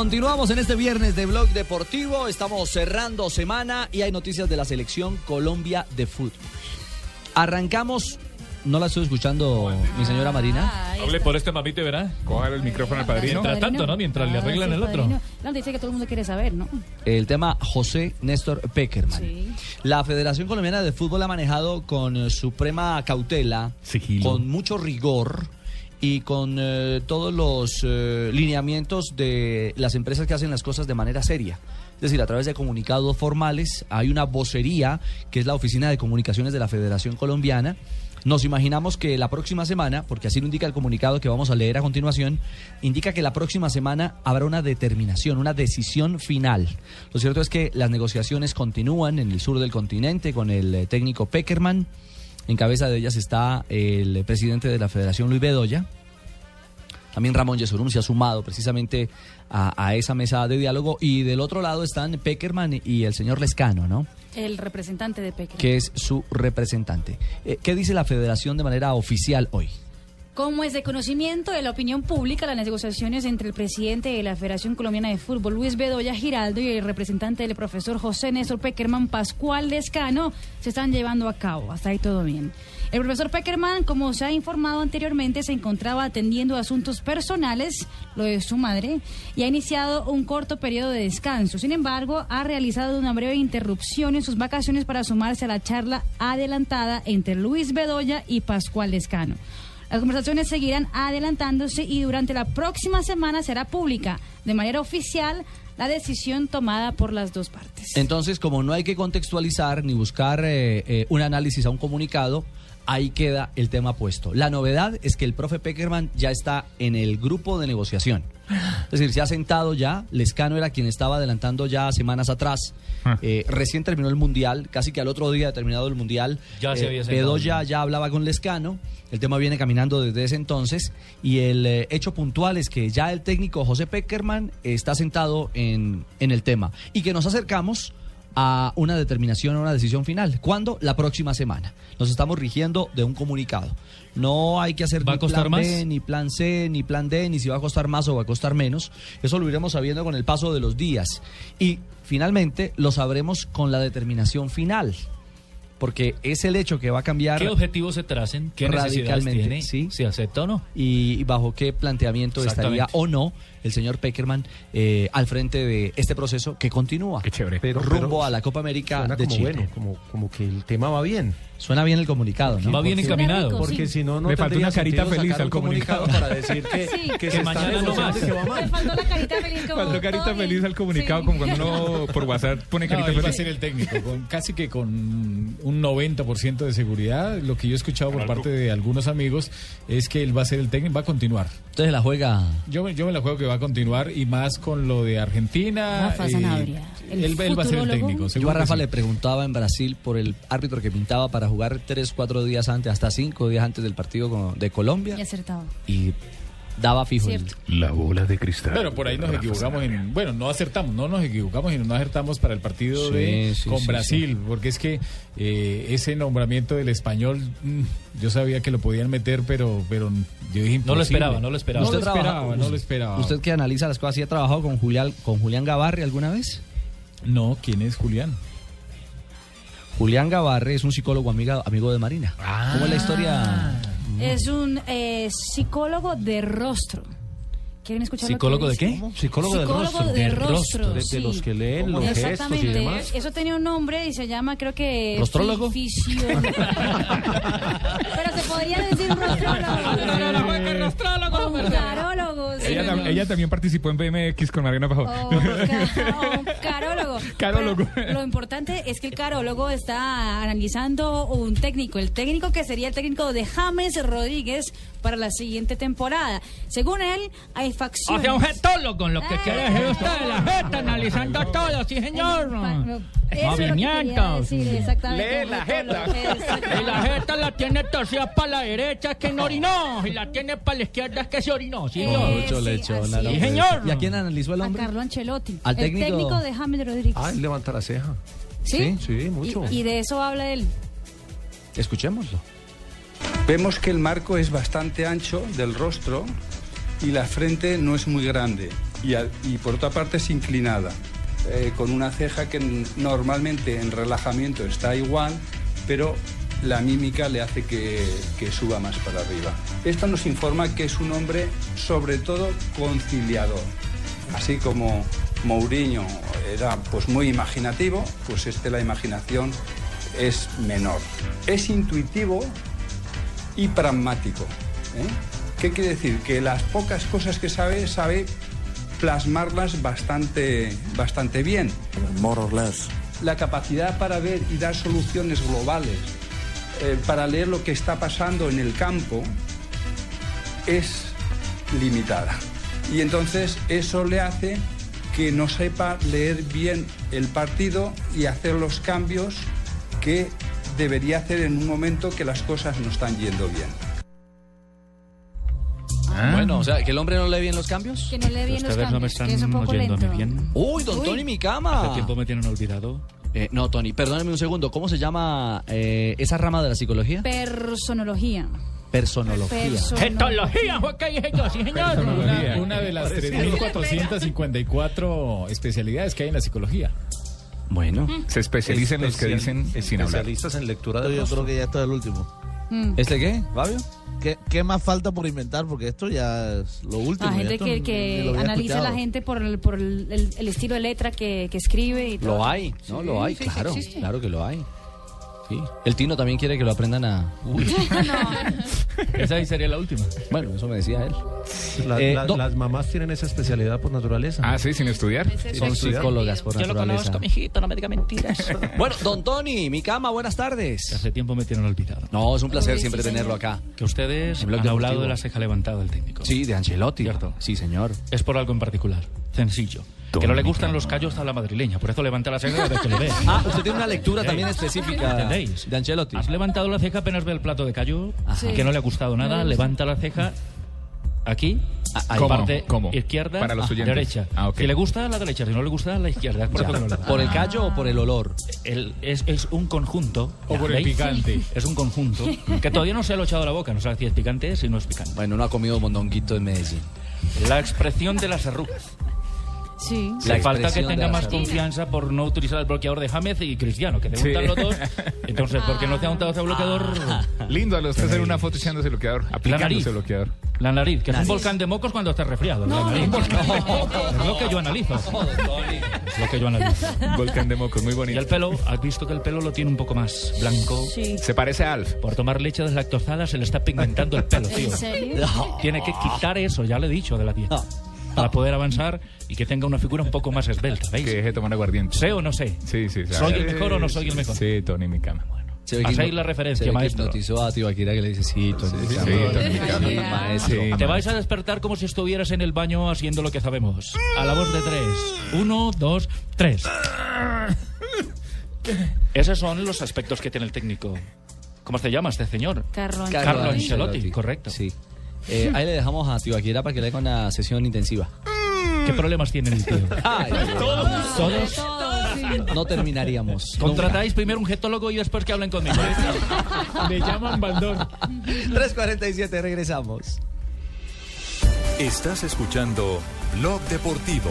Continuamos en este viernes de Blog Deportivo. Estamos cerrando semana y hay noticias de la selección Colombia de fútbol. Arrancamos. No la estoy escuchando, mi señora Marina.
Hable por este mamite, ¿verdad?
Coger el micrófono al padrino.
Mientras tanto, ¿no? Mientras le
Ah,
arreglan
sí,
el otro.
La noticia que todo el mundo quiere saber, ¿no?
El tema José Néstor Peckerman. La Federación Colombiana de Fútbol ha manejado con suprema cautela, con mucho rigor y con eh, todos los eh, lineamientos de las empresas que hacen las cosas de manera seria. Es decir, a través de comunicados formales hay una vocería que es la Oficina de Comunicaciones de la Federación Colombiana. Nos imaginamos que la próxima semana, porque así lo indica el comunicado que vamos a leer a continuación, indica que la próxima semana habrá una determinación, una decisión final. Lo cierto es que las negociaciones continúan en el sur del continente con el eh, técnico Peckerman. En cabeza de ellas está el presidente de la Federación, Luis Bedoya. También Ramón Yesurum se ha sumado precisamente a, a esa mesa de diálogo. Y del otro lado están Peckerman y el señor Lescano, ¿no?
El representante de Peque.
Que es su representante. Eh, ¿Qué dice la federación de manera oficial hoy?
Como es de conocimiento de la opinión pública, las negociaciones entre el presidente de la Federación Colombiana de Fútbol, Luis Bedoya Giraldo, y el representante del profesor José Néstor Peckerman, Pascual Lescano, se están llevando a cabo. Hasta ahí todo bien. El profesor Peckerman, como se ha informado anteriormente, se encontraba atendiendo asuntos personales, lo de su madre, y ha iniciado un corto periodo de descanso. Sin embargo, ha realizado una breve interrupción en sus vacaciones para sumarse a la charla adelantada entre Luis Bedoya y Pascual Lescano. Las conversaciones seguirán adelantándose y durante la próxima semana será pública de manera oficial la decisión tomada por las dos partes.
Entonces, como no hay que contextualizar ni buscar eh, eh, un análisis a un comunicado, ahí queda el tema puesto. La novedad es que el profe Peckerman ya está en el grupo de negociación. Es decir, se ha sentado ya. Lescano era quien estaba adelantando ya semanas atrás.
Ah.
Eh, recién terminó el mundial, casi que al otro día terminado el mundial.
Ya se
eh,
había sentado.
Bedoya ya hablaba con Lescano. El tema viene caminando desde ese entonces. Y el eh, hecho puntual es que ya el técnico José Peckerman está sentado en, en el tema. Y que nos acercamos a una determinación, a una decisión final. ¿Cuándo? La próxima semana. Nos estamos rigiendo de un comunicado. No hay que hacer
¿Va a
ni
costar
plan B,
más?
ni plan C, ni plan D, ni si va a costar más o va a costar menos. Eso lo iremos sabiendo con el paso de los días. Y finalmente lo sabremos con la determinación final. Porque es el hecho que va a cambiar
¿Qué objetivos se tracen? ¿Qué necesidades
radicalmente,
tiene?
sí.
¿Se acepta o no?
y, y bajo qué planteamiento estaría o no el señor Peckerman eh, al frente de este proceso que continúa. Qué
chévere.
Pero-
rumbo
pero
a la Copa América
Suena
de
como
Chile.
bueno, como, como que el tema va bien.
Suena bien el comunicado, ¿no?
Va bien
Porque-
encaminado.
Porque si no, no
Me falta
tendría
una carita feliz al
un comunicado
comunicado.
para decir que,
Sí.
que,
Que
se está
mañana no
negociando
más.
y que va
Me faltó la carita feliz como
Cuando carita feliz
bien.
al comunicado,
Sí.
como cuando uno por WhatsApp pone
No,
carita
él va a
feliz.
ser el técnico, con, casi que con un 90% de seguridad. Lo que yo he escuchado por parte de algunos amigos es que él va a ser el técnico, va a continuar.
Entonces la juega.
Yo, me- yo me la juego que va a continuar y más con lo de Argentina.
Rafa
eh,
Sanabria, el
él, él va a ser el técnico.
Yo a Rafa
sí.
le preguntaba en Brasil por el árbitro que pintaba para jugar tres, cuatro días antes, hasta cinco días antes del partido con- de Colombia
Y acertado.
y daba fijo.
La bola de cristal.
Pero por ahí nos
Rafa
equivocamos en, bueno, no acertamos, no nos equivocamos y no acertamos para el partido
Sí,
de
sí,
con
sí,
Brasil, porque es que eh, ese nombramiento del español, mm, yo sabía que lo podían meter, pero, pero yo dije
No lo
imposible.
esperaba, no lo esperaba.
No lo
¿Usted
esperaba,
trabaja-
no lo esperaba.
¿Usted que analiza las cosas, ¿sí ha trabajado con Julián, con Julián Gavarri alguna vez?
No, ¿quién es Julián?
Julián Gavarri es un psicólogo amiga- amigo de Marina.
Ah.
¿Cómo es la historia?
Es un eh, psicólogo de rostro. ¿Quieren escuchar lo que
¿Psicólogo de qué?
¿Cómo? Psicólogo del
Psicólogo
rostro.
de rostro.
de- de los que leen los gestos y
Exactamente.
demás.
Eso tenía un nombre y se llama, creo que.
¿Rostrólogo?
fisio- Pero se podría decir rostrólogo. Un carólogo.
Ella, tam- ella también participó en BMX con Mariana Pajón.
Carólogo.
Carólogo.
Pero lo importante es que el carólogo está analizando un técnico, el técnico que sería el técnico de James Rodríguez para la siguiente temporada. Según él, hay facciones.
O sea, un getólogo, lo que
Eh,
quiere decir usted, la jeta, analizando todo, sí señor.
Eso es lo que quería
Movimientos.
decir, exactamente,
Lee la jeta.
Y la jeta la tiene torcida para la derecha, es que no orinó. Y la tiene para la izquierda, es que se orinó. Sí,
Eh,
señor.
Mucho
sí,
lechona,
Sí, señor.
¿Y a quién analizó el
A
hombre?
Carlo Ancelotti,
Al
el
técnico-
técnico de James Rodríguez.
Ah, él levanta la ceja.
¿Sí?
Sí, mucho.
Y, y de eso habla él.
Escuchémoslo.
Vemos que el marco es bastante ancho del rostro y la frente no es muy grande y, por otra parte es inclinada, eh, con una ceja que normalmente en relajamiento está igual, pero la mímica le hace que, que suba más para arriba. Esto nos informa que es un hombre sobre todo conciliador, así como Mourinho era pues muy imaginativo, pues este la imaginación es menor. Es intuitivo y pragmático. ¿eh? ¿Qué quiere decir? Que las pocas cosas que sabe, sabe plasmarlas bastante, bastante bien.
More or less.
La capacidad para ver y dar soluciones globales, eh, para leer lo que está pasando en el campo, es limitada. Y entonces eso le hace que no sepa leer bien el partido y hacer los cambios que debería hacer en un momento que las cosas no están yendo bien.
Bueno, o sea, que el hombre no lee bien los cambios.
Que no lee bien los
¿Ustedes no me
cambios, que es un
están
poco
mí
lento.
bien?
Uy, don
Uy.
Tony, mi cama.
¿Hace tiempo me tienen olvidado?
Eh, no, Tony, perdóname un segundo. ¿Cómo se llama eh, esa rama de la psicología?
Personología.
Personología.
Personología.
Sí, señor.
Una, una de las 3.454 especialidades que hay en la psicología.
Bueno.
Se especializa en los que dicen sin hablar.
Especialistas en lectura de
Yo creo que ya está el último.
Mm.
¿Este qué, Fabio?
¿Qué, qué más falta por inventar? Porque esto ya es lo último.
La gente que, que analiza a la gente por el, por el, el- el estilo de letra que, que escribe y todo.
Lo hay, ¿no?
Sí,
lo hay,
sí, sí
claro.
existe.
claro que lo hay. Sí. El Tino también quiere que lo aprendan a... Uy.
Esa ahí sería la última.
Bueno, eso me decía él.
La-
Eh,
la-
do-
las mamás tienen esa especialidad por naturaleza.
Ah, sí, sin estudiar.
Son psicólogas por
Yo lo
naturaleza.
conozco,
mijito, no me diga mentiras. bueno, don Tony, mi cama, buenas tardes.
Hace tiempo me tienen olvidado.
No, es un placer
Uy,
siempre
sí,
tenerlo
señor.
acá.
Que ustedes han hablado de la ceja levantada del técnico.
Sí, de Ancelotti.
Cierto.
Sí, señor.
Es por algo en particular. Sencillo. que no le gustan los callos a la madrileña. Por eso levanta la ceja vez que le ve.
Ah, usted tiene una lectura también específica
¿Entendéis?
de Ancelotti.
Has levantado la ceja apenas ve el plato de callo,
Ajá.
que no le ha gustado nada, levanta la ceja aquí,
Ah,
a
¿Cómo?
parte
¿Cómo?
izquierda,
Para los
ah,
oyentes.
derecha.
Ah, ok.
Si le gusta, la derecha, si no le gusta, la izquierda. Es por eso que no le.
¿Por el callo o por el olor?
El- es, es un conjunto.
O por el
¿veis?
picante.
Es un conjunto que todavía no se lo ha echado a la boca. No sabe si es picante si no es picante.
Bueno, no ha comido mondonguito en Medellín.
La expresión de las arrugas.
Sí.
La
Le falta que tenga más confianza por no utilizar el bloqueador de James y Cristiano, que te
Sí.
gustan los dos. Entonces, ¿por qué no te ha untado ese bloqueador?
Lindo a los usted hacer una foto echándose bloqueador,
nariz.
aplicándose bloqueador.
La nariz, que es
Nariz.
un volcán de mocos cuando estás resfriado. la nariz. Es lo que yo analizo. Es lo que yo analizo.
Volcán de mocos, muy
Y
bonito.
el pelo, has visto que el pelo lo tiene un poco más blanco.
Sí.
Se parece a Alf.
Por tomar leche deslactosada se le está pigmentando el pelo, tío.
¿En serio?
Tiene que quitar eso, ya le he dicho, de la dieta. Para poder avanzar y que tenga una figura un poco más esbelta, ¿veis?
Que deje de tomar aguardiente.
¿Sé o no sé?
Sí, sí. sí.
¿Soy el mejor o no soy el mejor?
Sí, Tony, mi cama.
Se ve que
Hacéis la referencia, maestro.
hipnotizó a Tibaquira que le dice, sí, Tony,
Sí,
maestro.
Te vais a despertar como si estuvieras en el baño haciendo lo que sabemos. A la voz de tres. Uno, dos, tres. Esos son los aspectos que tiene el técnico. ¿Cómo se llama este señor?
Carlo
Carlo
Carlo
Ancelotti.
Ancelotti, correcto.
Sí. Eh, ahí le dejamos a Tibaquira para que le haga una sesión intensiva.
¿Qué problemas tiene el tío?
Ay,
Todos. Todos.
no terminaríamos.
Contratáis primero un getólogo y después que hablen conmigo.
Le llaman Baldón.
3.47, regresamos.
Estás escuchando Blog Deportivo.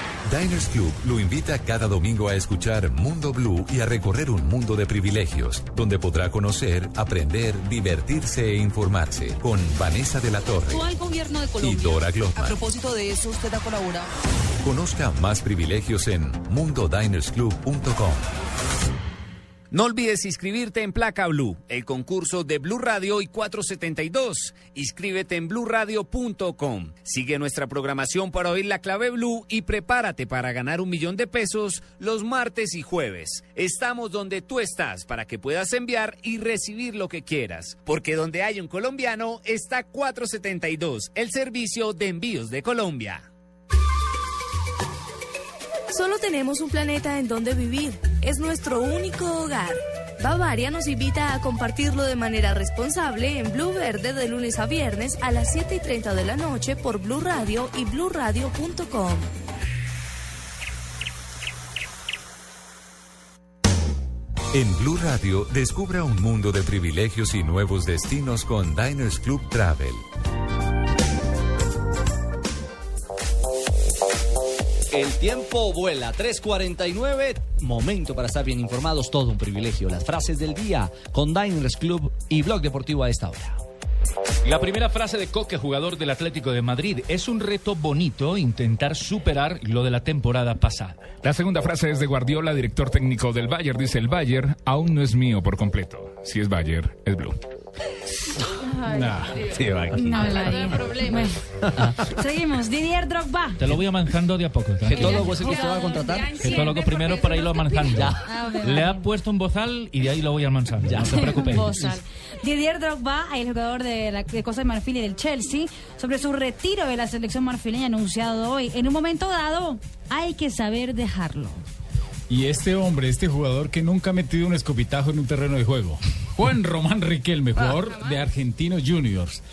Diners Club lo invita cada domingo a escuchar Mundo Blue y a recorrer un mundo de privilegios, donde podrá conocer, aprender, divertirse e informarse con Vanessa de la Torre
al gobierno de
y. Dora
A
Glotman.
propósito de eso, usted ha colaborado.
Conozca más privilegios en mundodinersclub.com.
No olvides inscribirte en Placa Blue, el concurso de Blue Radio y 472. Inscríbete en bluradio.com. Sigue nuestra programación para oír la clave Blue y prepárate para ganar un millón de pesos los martes y jueves. Estamos donde tú estás para que puedas enviar y recibir lo que quieras. Porque donde hay un colombiano está 472, el servicio de envíos de Colombia.
Solo tenemos un planeta en donde vivir. Es nuestro único hogar. Bavaria nos invita a compartirlo de manera responsable en Blue Verde de lunes a viernes a las 7 y 30 de la noche por Blue Radio y bluradio.com.
En Blue Radio, descubra un mundo de privilegios y nuevos destinos con Diners Club Travel.
El tiempo vuela, 3.49, momento para estar bien informados, todo un privilegio. Las frases del día con Diners Club y Blog Deportivo a esta hora.
La primera frase de Coque, jugador del Atlético de Madrid, es un reto bonito intentar superar lo de la temporada pasada.
La segunda frase es de Guardiola, director técnico del Bayern. Dice, el Bayern aún no es mío por completo. Si es Bayern, es Blue.
Ay,
Sí, va aquí.
no la di. Bueno, seguimos. Didier Drogba.
Te lo voy avanzando de a poco.
¿Getólogo es el que usted va a contratar?
Getólogo primero para irlo avanzando.
Ah.
Le ha puesto un bozal y de ahí lo voy avanzando. No te preocupes.
Bozal. Didier Drogba, el jugador de, la, de Costa de Marfil y del Chelsea, sobre su retiro de la selección marfileña anunciado hoy. En un momento dado, hay que saber dejarlo.
Y este hombre, este jugador que nunca ha metido un escopitajo en un terreno de juego, Juan Román Riquelme, jugador de Argentinos Juniors.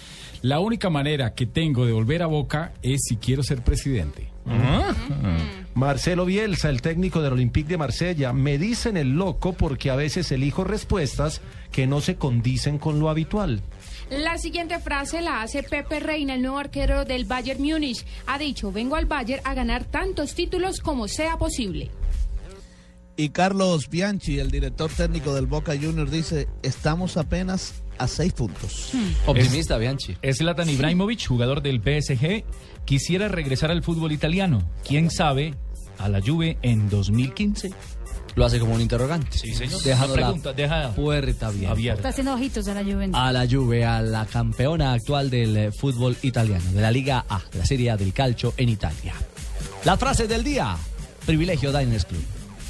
La única manera que tengo de volver a Boca es si quiero ser presidente.
Marcelo Bielsa, el técnico del Olympique de Marsella, me dicen el loco porque a veces elijo respuestas que no se condicen con lo habitual.
La siguiente frase la hace Pepe Reina, el nuevo arquero del Bayern Múnich. Ha dicho, vengo al Bayern a ganar tantos títulos como sea posible.
Y Carlos Bianchi, el director técnico del Boca Juniors, dice, estamos apenas a seis puntos.
Optimista, Bianchi.
Es Zlatan Ibrahimovic, jugador del PSG, quisiera regresar al fútbol italiano. ¿Quién sabe? A la Juve en 2015.
Lo hace como un interrogante.
Sí, señor.
Dejando la
pregunta, deja
puerta abierta.
Está haciendo ojitos a la Juventus.
A la Juve, a la campeona actual del eh, fútbol italiano, de la Liga A, de la Serie A del Calcio en Italia. La frase del día, privilegio Diners Club.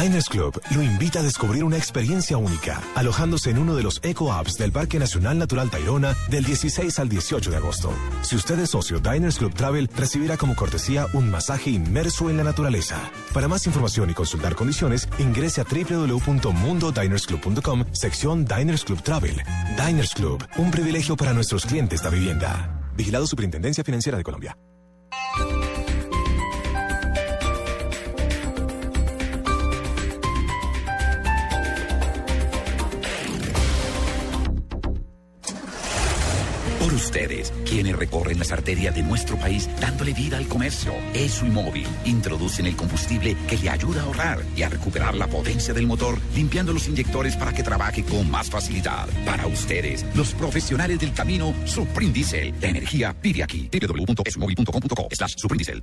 Diners Club lo invita a descubrir una experiencia única, alojándose en uno de los Eco Apps del Parque Nacional Natural Tayrona del 16 al 18 de agosto. Si usted es socio Diners Club Travel, recibirá como cortesía un masaje inmerso en la naturaleza. Para más información y consultar condiciones, ingrese a www.mundodinersclub.com, sección Diners Club Travel. Diners Club, un privilegio para nuestros clientes de vivienda. Vigilado Superintendencia Financiera de Colombia.
Ustedes, quienes recorren las arterias de nuestro país dándole vida al comercio. ESO y móvil introducen el combustible que le ayuda a ahorrar y a recuperar la potencia del motor, limpiando los inyectores para que trabaje con más facilidad. Para ustedes, los profesionales del camino, Diesel. La energía vive aquí. www.esomóvil.com.co slash Diesel.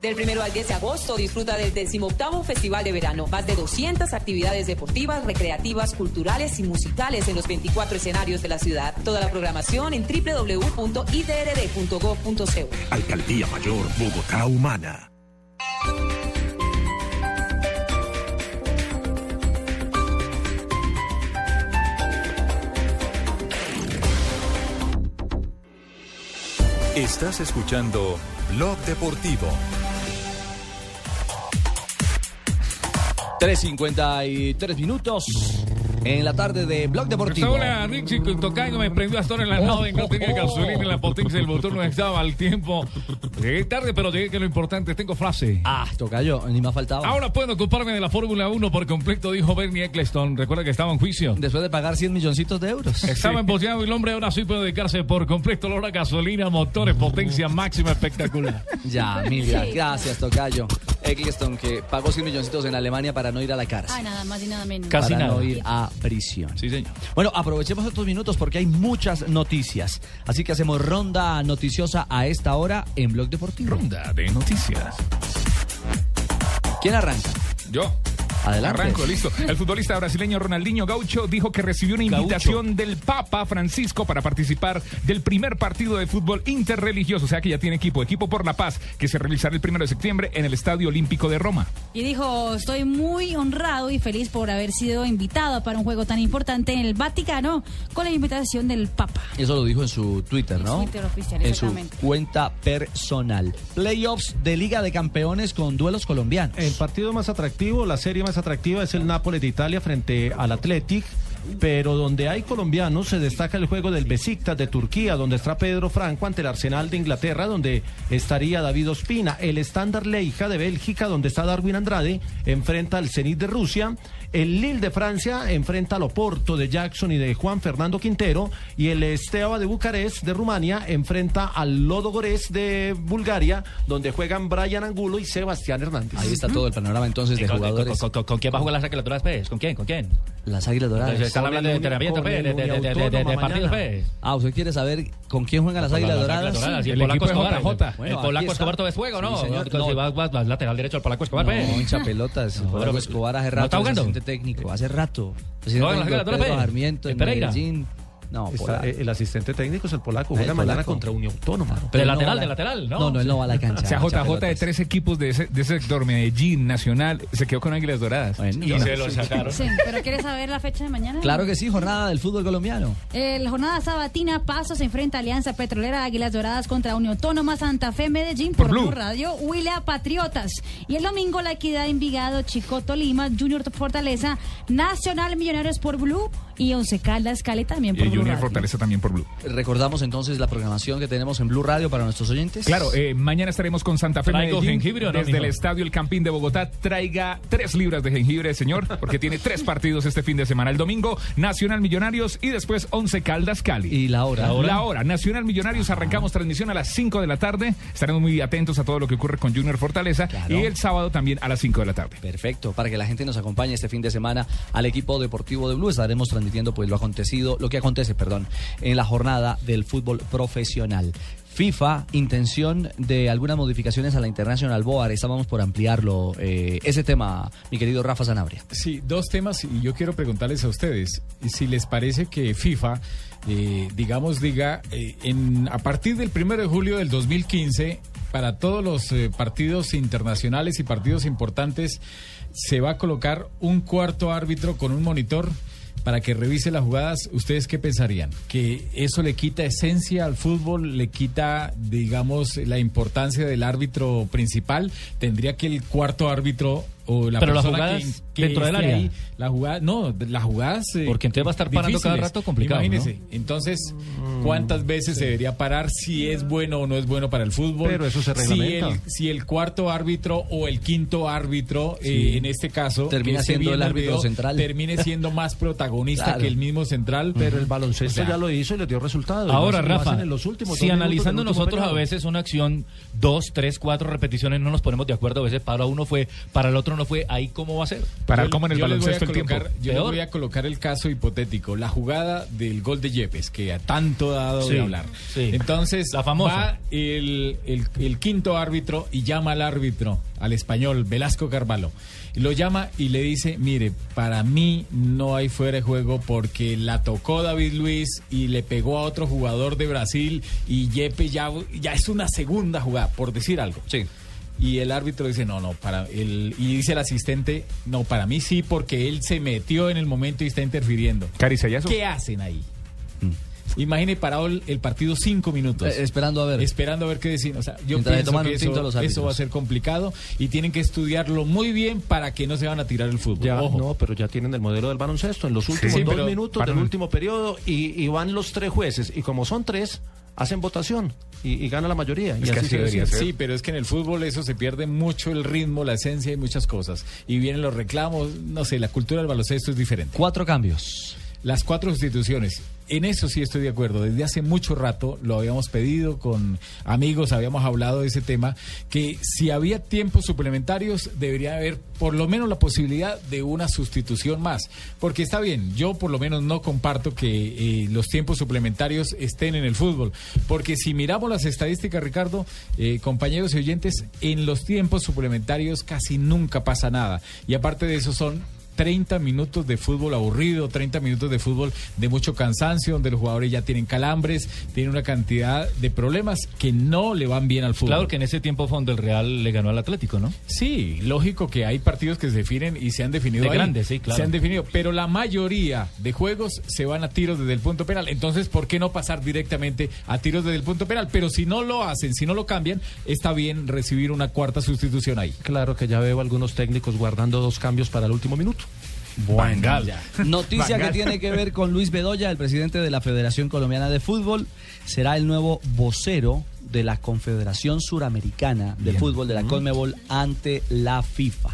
Del 1 al 10 de agosto disfruta del 18 Festival de Verano. Más de 200 actividades deportivas, recreativas, culturales y musicales en los 24 escenarios de la ciudad. Toda la programación en www.idrd.gov.co.
Alcaldía Mayor Bogotá Humana.
Estás escuchando Blog Deportivo.
3.53 minutos en la tarde de Blog Deportivo.
Hola, Richie, que tocayo me prendió hasta ahora en la nave, no tenía gasolina en la potencia del motor, no estaba al tiempo. Llegué tarde, pero llegué que lo importante, tengo frase.
Ah, tocayo, ni más faltaba.
Ahora puedo ocuparme de la Fórmula 1 por completo, dijo Bernie Eccleston. Recuerda que estaba en juicio.
Después de pagar 100 milloncitos de euros.
Estaba embollado y el hombre ahora sí puede dedicarse por completo a la hora gasolina, motores, potencia máxima espectacular.
Ya, mil gracias, Tocayo. Eccleston, que pagó 100 milloncitos en Alemania para no ir a la cárcel.
Ay, nada más y nada menos.
para no ir a prisión.
Sí, señor.
Bueno, aprovechemos estos minutos porque hay muchas noticias. Así que hacemos ronda noticiosa a esta hora en Blog Deportivo.
Ronda de noticias.
¿Quién arranca?
Yo.
Adelante.
Arranco, listo. El futbolista brasileño Ronaldinho Gaucho dijo que recibió una invitación del Papa Francisco para participar del primer partido de fútbol interreligioso, o sea que ya tiene equipo, equipo por la paz, que se realizará el primero de septiembre en el Estadio Olímpico de Roma.
Y dijo, estoy muy honrado y feliz por haber sido invitado para un juego tan importante en el Vaticano con la invitación del Papa.
Eso lo dijo en su Twitter,
En
¿no?
su Twitter oficial,
en su cuenta personal. Playoffs de Liga de Campeones con duelos colombianos.
El partido más atractivo, la serie más atractiva es el Nápoles de Italia frente al Athletic. pero donde hay colombianos se destaca el juego del Besiktas de Turquía, donde está Pedro Franco ante el Arsenal de Inglaterra, donde estaría David Ospina. El Standard Leija de Bélgica, donde está Darwin Andrade, enfrenta al Zenit de Rusia. El Lille de Francia enfrenta al Oporto de Jackson y de Juan Fernando Quintero. Y el Steaua de Bucarest de Rumania enfrenta al Lodogorets de Bulgaria, donde juegan Brian Angulo y Sebastián Hernández.
Ahí está todo el panorama entonces de
¿Y con-
jugadores.
con- con- con quién va a jugar las Águilas Doradas, pues? ¿Con quién? ¿Con quién?
Las Águilas Doradas.
Entonces, están hablando de entrenamiento, pues, de, de, de, de, partidos, pues.
Ah, ¿usted quiere saber con quién juegan las Águilas
las
Doradas?
Doradas, y el,
Sí.
polaco Escobar.
Bueno,
el polaco. Escobar todo es fuego, ¿no?
Sí, señor.
Entonces,
No.
si vas, vas- vas lateral derecho al polaco Escobar,
No, hincha pelotas. el Polaco
pero-
Escobar hace
¿No
rato.
está
es
jugando?
Técnico, hace rato.
No,
Presidente
en la
técnico
Águila
Pedro
Doradas,
Sarmiento
en
en
Pereira.
Medellín. No,
Está, eh, el asistente técnico es el polaco,
Ah,
juega
el
mañana
polaco.
contra Unión Autónoma.
Pero
de lateral,
la-
de lateral, ¿no?
No, no, él no va a la cancha.
O sea, JJ de tres equipos de ese, de ese sector, Medellín, Nacional, se quedó con Águilas Doradas.
Y se lo sacaron.
Sí, pero ¿quieres saber la fecha de mañana?
Claro que sí, jornada del fútbol colombiano.
El jornada sabatina, Paso se enfrenta a Alianza Petrolera Águilas Doradas contra Unión Autónoma Santa Fe Medellín por,
Por Blue.
Blue Radio, Huila Patriotas. Y el domingo La Equidad Envigado, Chico Tolima, Junior Fortaleza, Nacional Millonarios por Blue y Once Caldas Cali también por
Y
Blue
Junior
Radio.
Fortaleza también por Blue.
Recordamos entonces la programación que tenemos en Blue Radio para nuestros oyentes.
Claro, eh, mañana estaremos con Santa Fe
¿Traigo
Medellín.
jengibre o no,
Desde
mijo?
el estadio El Campín de Bogotá, traiga tres libras de jengibre, señor, porque tiene tres partidos este fin de semana. El domingo, Nacional Millonarios y después Once Caldas Cali.
¿Y la hora?
La hora. La hora. Nacional Millonarios, arrancamos transmisión a las 5 de la tarde. Estaremos muy atentos a todo lo que ocurre con Junior Fortaleza.
Claro.
Y el sábado también a las 5 de la tarde.
Perfecto, para que la gente nos acompañe este fin de semana al equipo deportivo de Blue. Estaremos transmitiendo pues lo acontecido, lo que acontece, perdón, en la jornada del fútbol profesional. FIFA, intención de algunas modificaciones a la International Board. Estábamos por ampliarlo. eh, ese tema, mi querido Rafa Sanabria.
Sí, dos temas y yo quiero preguntarles a ustedes si les parece que FIFA, eh, digamos, diga, eh, en, a partir del 1 de julio del 2015, para todos los partidos internacionales y partidos importantes, se va a colocar un cuarto árbitro con un monitor para que revise las jugadas, ¿ustedes qué pensarían? ¿Que eso le quita esencia al fútbol? ¿Le quita, digamos, la importancia del árbitro principal? ¿Tendría que el cuarto árbitro o la
Pero las
persona
jugadas
que, que
dentro del área.
ahí, la jugada, no, las jugadas... eh,
Porque entonces va a estar parando cada rato complicado,
Imagínese,
¿no?
entonces, ¿cuántas veces se debería parar? Si es bueno o no es bueno para el fútbol.
Pero eso se
si
reglamenta.
el, si el cuarto árbitro o el quinto árbitro, eh, en este caso...
Termina siendo el árbitro
video,
central.
Termine siendo más protagonista
Claro.
que el mismo central.
Pero el baloncesto
O sea,
ya lo hizo y le dio resultado. Y
Ahora,
lo hacen- lo
Rafa,
hacen en los últimos
si analizando nosotros a veces una acción, dos, tres, cuatro repeticiones, no nos ponemos de acuerdo, a veces para uno fue, para el otro no fue, ahí cómo va a ser.
Para
Yo-
cómo en el baloncesto el tiempo.
colocar- Yo
Peor.
voy a colocar el caso hipotético, la jugada del gol de Yepes, que a tanto dado
Sí,
de hablar.
sí.
Entonces,
La famosa.
va el, el- el quinto árbitro y llama al árbitro, al español, Velasco Carvalho. Y Lo llama y le dice, mire, para mí no hay fuera de juego porque la tocó David Luis y le pegó a otro jugador de Brasil y Yepes ya, ya es una segunda jugada, por decir algo.
Sí.
Y el árbitro dice, no, no, para el, y dice el asistente, no, para mí sí, porque él se metió en el momento y está interfiriendo.
Caricellazo.
¿Qué hacen ahí? Imagine parado el, el partido cinco minutos.
Eh, esperando a ver.
Esperando a ver qué decir. O sea, yo
Mientras
pienso que
los
eso, eso va a ser complicado y tienen que estudiarlo muy bien para que no se van a tirar el fútbol.
Ya,
Ojo.
no, pero ya tienen el modelo del baloncesto en los últimos
Sí,
dos
pero
minutos del último periodo y, y van los tres jueces y como son tres hacen votación y, y gana la mayoría y
Es
así
debería ser.
Sí, pero es que en el fútbol eso se pierde mucho el ritmo, la esencia y muchas cosas. Y vienen los reclamos, no sé, la cultura del baloncesto es diferente.
Cuatro cambios.
Las cuatro sustituciones. En eso sí estoy de acuerdo. Desde hace mucho rato lo habíamos pedido con amigos, habíamos hablado de ese tema, que si había tiempos suplementarios debería haber por lo menos la posibilidad de una sustitución más. Porque está bien, yo por lo menos no comparto que eh, los tiempos suplementarios estén en el fútbol. Porque si miramos las estadísticas, Ricardo, eh, compañeros y oyentes, en los tiempos suplementarios casi nunca pasa nada. Y aparte de eso son 30 minutos de fútbol aburrido, 30 minutos de fútbol de mucho cansancio, donde los jugadores ya tienen calambres, tienen una cantidad de problemas que no le van bien al fútbol.
Claro que en ese tiempo fondo el Real le ganó al Atlético, ¿no?
Sí, lógico que hay partidos que se definen y se han definido
De
ahí.
grandes, sí, claro.
Se han definido, pero la mayoría de juegos se van a tiros desde el punto penal. Entonces, ¿por qué no pasar directamente a tiros desde el punto penal? Pero si no lo hacen, si no lo cambian, está bien recibir una cuarta sustitución ahí.
Claro que ya veo algunos técnicos guardando dos cambios para el último minuto.
Bueno. Noticia que tiene que ver con Luis Bedoya, el presidente de la Federación Colombiana de Fútbol, será el nuevo vocero de la Confederación Suramericana de Fútbol de la Conmebol ante la FIFA.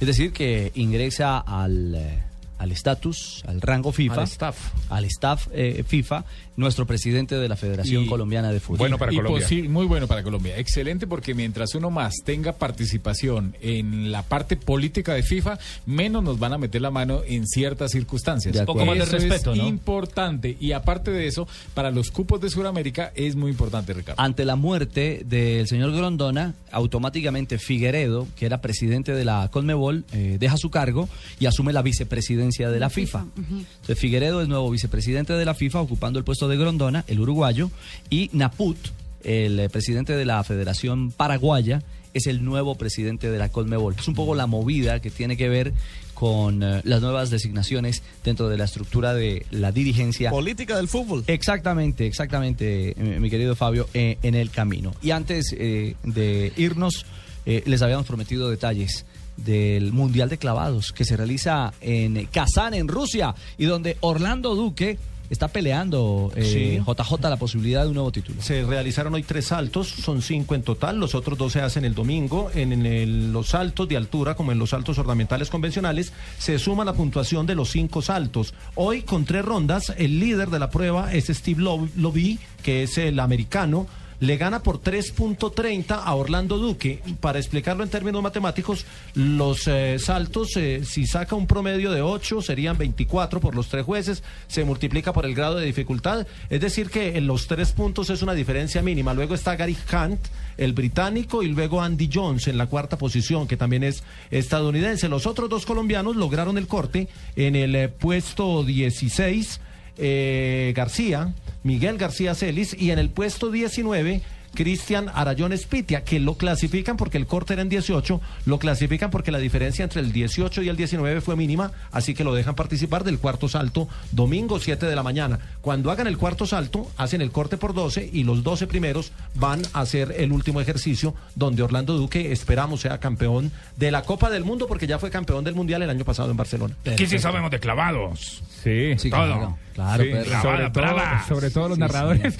Es decir, que ingresa al eh, al estatus, al rango FIFA,
Al staff.
al staff eh, FIFA, nuestro presidente de la Federación
Y-
Colombiana de Fútbol.
Y posi- muy bueno para Colombia. Excelente porque mientras uno más tenga participación en la parte política de FIFA, menos nos van a meter la mano en ciertas circunstancias.
De
Un poco más de respeto,
es
¿no?
importante. Y aparte de eso, para los cupos de Sudamérica es muy importante, Ricardo.
Ante la muerte del señor Grondona, automáticamente Figueredo, que era presidente de la Conmebol, eh, deja su cargo y asume la vicepresidencia de la FIFA. Entonces Figueredo es nuevo vicepresidente de la FIFA, ocupando el puesto de Grondona, el uruguayo, y Naput, el eh, presidente de la Federación Paraguaya, es el nuevo presidente de la Conmebol. Es un poco la movida que tiene que ver con eh, las nuevas designaciones dentro de la estructura de la dirigencia.
Política del fútbol.
Exactamente, exactamente, eh, mi querido Fabio, eh, en el camino. Y antes de irnos, les habíamos prometido detalles del Mundial de Clavados que se realiza en Kazán, en Rusia, y donde Orlando Duque está peleando, eh,
Sí.
JJ, la posibilidad de un nuevo título.
Se realizaron hoy tres saltos, son cinco en total, los otros dos se hacen el domingo. En, en el- los saltos de altura, como en los saltos ornamentales convencionales, se suma la puntuación de los cinco saltos. Hoy, con tres rondas, el líder de la prueba es Steve Lo- Lovie, que es el americano. Le gana por 3.30 a Orlando Duque. Para explicarlo en términos matemáticos, los eh, saltos, eh, si saca un promedio de 8, serían 24 por los tres jueces, se multiplica por el grado de dificultad. Es decir, que en los tres puntos es una diferencia mínima. Luego está Gary Hunt, el británico, y luego Andy Jones en la cuarta posición, que también es estadounidense. Los otros dos colombianos lograron el corte en el eh, puesto 16 eh, García, Miguel García Celis, y en el puesto 19, Cristian Arayón Espitia, que lo clasifican porque el corte era en 18, lo clasifican porque la diferencia entre el 18 y el 19 fue mínima, así que lo dejan participar del cuarto salto domingo 7 de la mañana. Cuando hagan el cuarto salto, hacen el corte por 12 y los 12 primeros van a hacer el último ejercicio donde Orlando Duque esperamos sea campeón de la Copa del Mundo porque ya fue campeón del Mundial el año pasado en Barcelona.
Aquí sí sabemos de clavados.
Sí,
Sí,
todo.
claro, claro,
Sí,
pero-
clavada,
sobre todo-
brava.
sobre todo los
Sí,
narradores.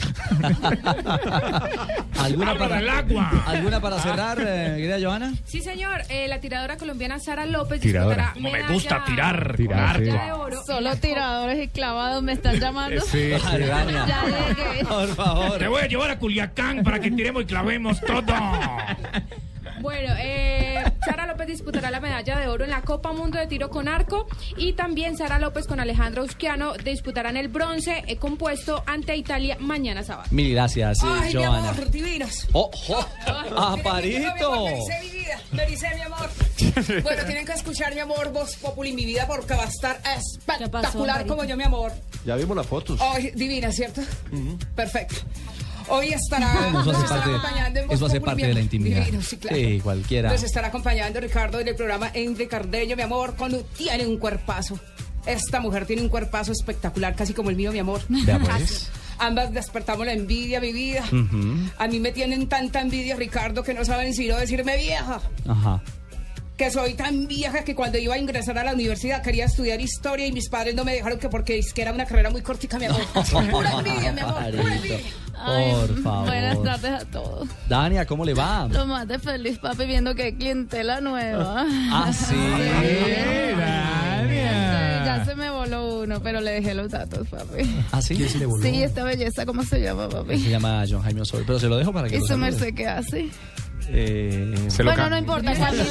¿Alguna para,
del agua.
¿Alguna para cerrar, eh, querida Joana?
Sí, señor. Eh, la tiradora colombiana Sara López
Tiradora.
disputará
Como me gusta tirar,
Tirar, sí.
de oro.
Solo tiradores y clavados me están llamando.
Sí, sí.
Ya llegué.
Por favor.
Te voy a llevar a Culiacán para que tiremos y clavemos todo.
Bueno, eh, Sara López disputará la medalla de oro en la Copa Mundo de Tiro con Arco y también Sara López con Alejandro Usquiano disputarán el bronce eh, compuesto ante Italia mañana sábado.
Mil gracias, eh,
Ay, mi
Joana.
amor, divinos.
¡Oh, oh! ¡Aparito!
Me dice mi vida, me dice mi amor. Bueno, tienen que escuchar mi amor, Voz Populi, mi vida, porque va a estar espectacular como yo, mi amor.
Ya vimos las fotos.
Ay, divina, ¿cierto? Perfecto. Hoy estará,
Eso
nos
hace parte,
acompañando en Voz
eso hace
Populi,
parte de la intimidad.
Divino, sí, claro.
Sí, cualquiera.
Nos estará acompañando Ricardo en el programa Enrique Cardeño, mi amor, cuando tiene un cuerpazo. Esta mujer tiene un cuerpazo espectacular, casi como el mío, mi amor.
Pues.
Ambas despertamos la envidia, mi vida.
Ujú.
A mí me tienen tanta envidia, Ricardo, que no saben si no decirme vieja.
Ajá.
Que soy tan vieja que cuando iba a ingresar a la universidad quería estudiar historia y mis padres no me dejaron que porque es que era una carrera muy cortica, mi amor. Pura envidia, mi amor. Pura
Aparito.
envidia.
Ay,
Por favor.
Buenas tardes a todos.
Dania, ¿cómo le va?
Lo más de feliz, papi, viendo que hay clientela nueva.
Ah, sí.
Ya se me voló uno, pero le dejé los datos, papi.
¿Ah, sí? ¿Quién se le voló?
Sí, esta belleza, ¿cómo se llama,
Se
papi?
llama John Jaime Osorio, pero se lo dejo para que
¿Y
lo
su merced qué hace?
Eh,
bueno, no importa. ¿cuánto-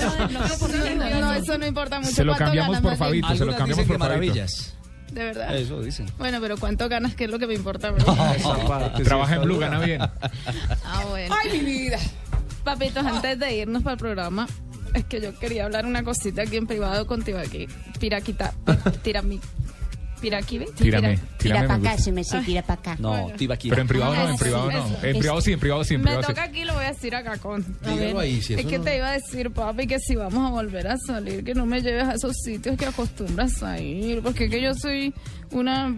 no, no, eso no importa mucho.
Se lo
¿Cuánto
cambiamos por? Fabito, se lo cambiamos por
maravillas.
De verdad.
Eso dicen.
Bueno, pero ¿cuánto ganas? ¿Qué es lo que me importa? mí?
Trabaja en Blue, gana bien.
Ah, bueno.
Ay, mi vida.
Papitos, antes de irnos para el programa, es que yo quería hablar una cosita aquí en privado contigo aquí. Piraquita, piraquí, ¿ves?
Tírame,
Tira-
tírame.
para acá, se me se tira para acá.
No, Tibaquira.
Pero en privado no, en privado no. En privado sí, en privado sí, en
Me
privado
toca aquí, lo voy a decir acá con. a
Dígalo
ver.
ahí, si
es que te iba a decir, papi, que si vamos a volver a salir, que no me lleves a esos sitios que acostumbras a ir, porque es que yo soy una.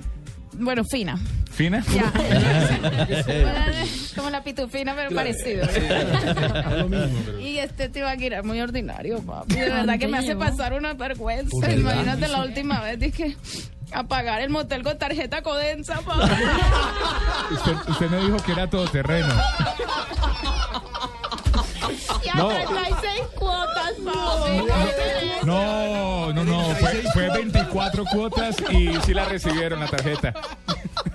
Bueno, fina.
¿Fina?
Ya. como la pitufina, pero
Claro.
parecido.
Lo mismo, pero-
Y este Tibaquira es muy ordinario, papi. De verdad que me hace pasar una vergüenza. Imagínate la última vez, dije, a pagar el motel con tarjeta Codensa.
Usted, usted me dijo que era todoterreno.
Y a
No.
36 cuotas.
No, no, no. Fue, fue 24 cuotas y sí la recibieron la tarjeta.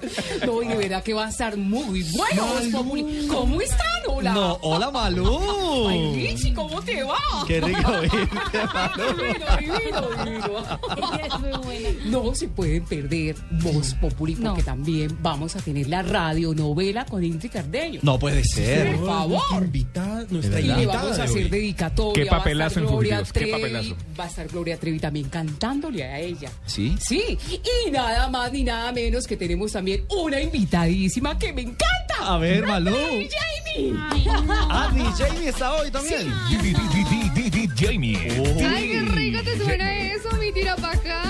No, y de verdad que va a estar muy bueno. Voz Populi. ¿Cómo están? Hola.
No, hola Malú.
Ay, Richie, ¿cómo te va?
Qué rico verte, Malú.
Divino, divino, divino. No se pueden perder Voz Populi porque también vamos a tener la radionovela con Ingrid Cardeño.
No puede ser.
Por favor.
Invitada, nuestra
Y le
invitada
vamos a hacer dedicatoria.
Qué
a
papelazo en
Gloria
Fugitivos, qué
Trevi,
papelazo.
Va a estar Gloria Trevi también cantándole a ella.
¿Sí?
Sí, y nada más ni nada menos que tenemos también una invitadísima que me encanta.
A ver, Malú.
Jamie.
Ah, DJ está hoy también.
Jamie.
Ay, qué rico te suena eso, mi tira pa' acá.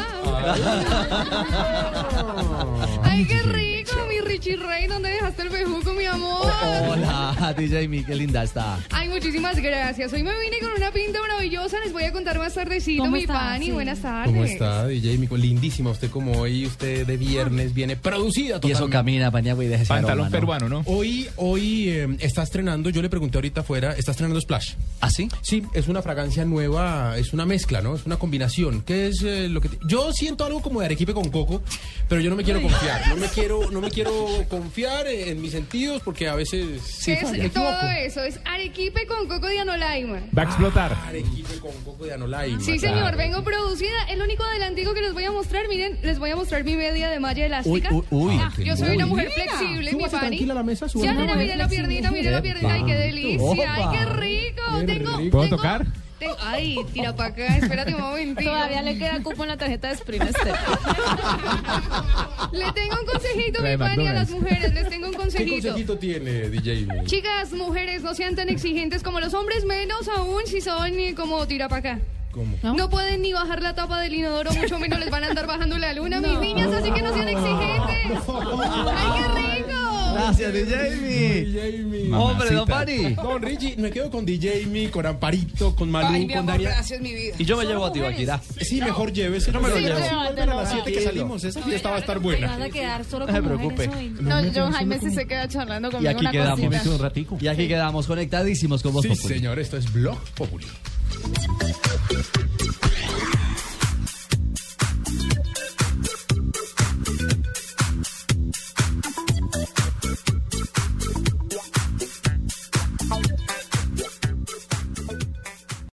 Ay, qué rico, mi Richie Rey, ¿dónde dejaste el bejuco, mi amor?
Hola, DJ Mi, qué linda está.
Ay, muchísimas gracias. Hoy me vine con una pinta maravillosa. Les voy a contar más tardecito,
¿Cómo
mi
está?
Pani.
Sí.
Buenas tardes.
¿Cómo está, DJ Mico? Lindísima usted como hoy, usted de viernes viene producida
Y eso
totalmente.
camina, Paniagua, y deja ese
Pantalón
aroma, ¿no?
peruano, ¿no?
Hoy, hoy eh, está estrenando, yo le pregunté ahorita afuera, está estrenando Splash.
¿Ah, sí?
Sí, es una fragancia nueva, es una mezcla, ¿no? Es una combinación. ¿Qué es eh, lo que te- Yo siento algo como de arequipe con coco, pero yo no me quiero confiar. No me quiero, no me quiero confiar en mis sentidos porque a veces
¿Qué
me
es todo eso? Es arequipe con coco de anolaima.
Va a explotar.
Arequipe con coco de anolaima.
Sí,
claro.
señor, vengo producida. El único adelantico que les voy a mostrar, miren, les voy a mostrar mi media de malla elástica.
Uy, uy, uy.
Ah, yo soy una mujer
mira.
flexible, mi
Súbase tranquila a la mesa,
Ya, nena, mire la piernita, mire la piernita. Ay, qué delicia. Ay, qué rico. Tengo,
¿Puedo
tengo-
tocar?
Ay, tira para acá, espérate un momentito.
Todavía le queda cupo en la tarjeta de Sprint.
Le tengo un consejito, mi Pani, a las mujeres. Les tengo un
¿Qué
consejito.
consejito tiene DJ?
Chicas, mujeres, no sean tan exigentes como los hombres, menos aún si son eh, como tira para acá.
¿Cómo?
¿No? pueden ni bajar la tapa del inodoro, mucho menos les van a andar bajando la luna, mis niñas, así que no sean exigentes. ¡Ay, qué rico!
Gracias, DJ. Hombre, don Pani.
Don Richie, me quedo con DJ Mi, con Amparito, con Malú,
Ay, mi
con
amor,
Daniel.
gracias, mi vida.
Y yo me llevo a Tibaquira.
Sí, mejor llévese. No me lo
Sí,
llevo. a las 7 que salimos, esa fiesta va a estar
Te vas
buena.
a quedar solo
No se
con mujeres
preocupe.
hoy.
No, John Jaime sí se queda charlando
Y
conmigo
aquí
una
quedamos.
cosita.
un ratico.
Y aquí quedamos conectadísimos con vos.
Sí, señor, esto es Blog Populi.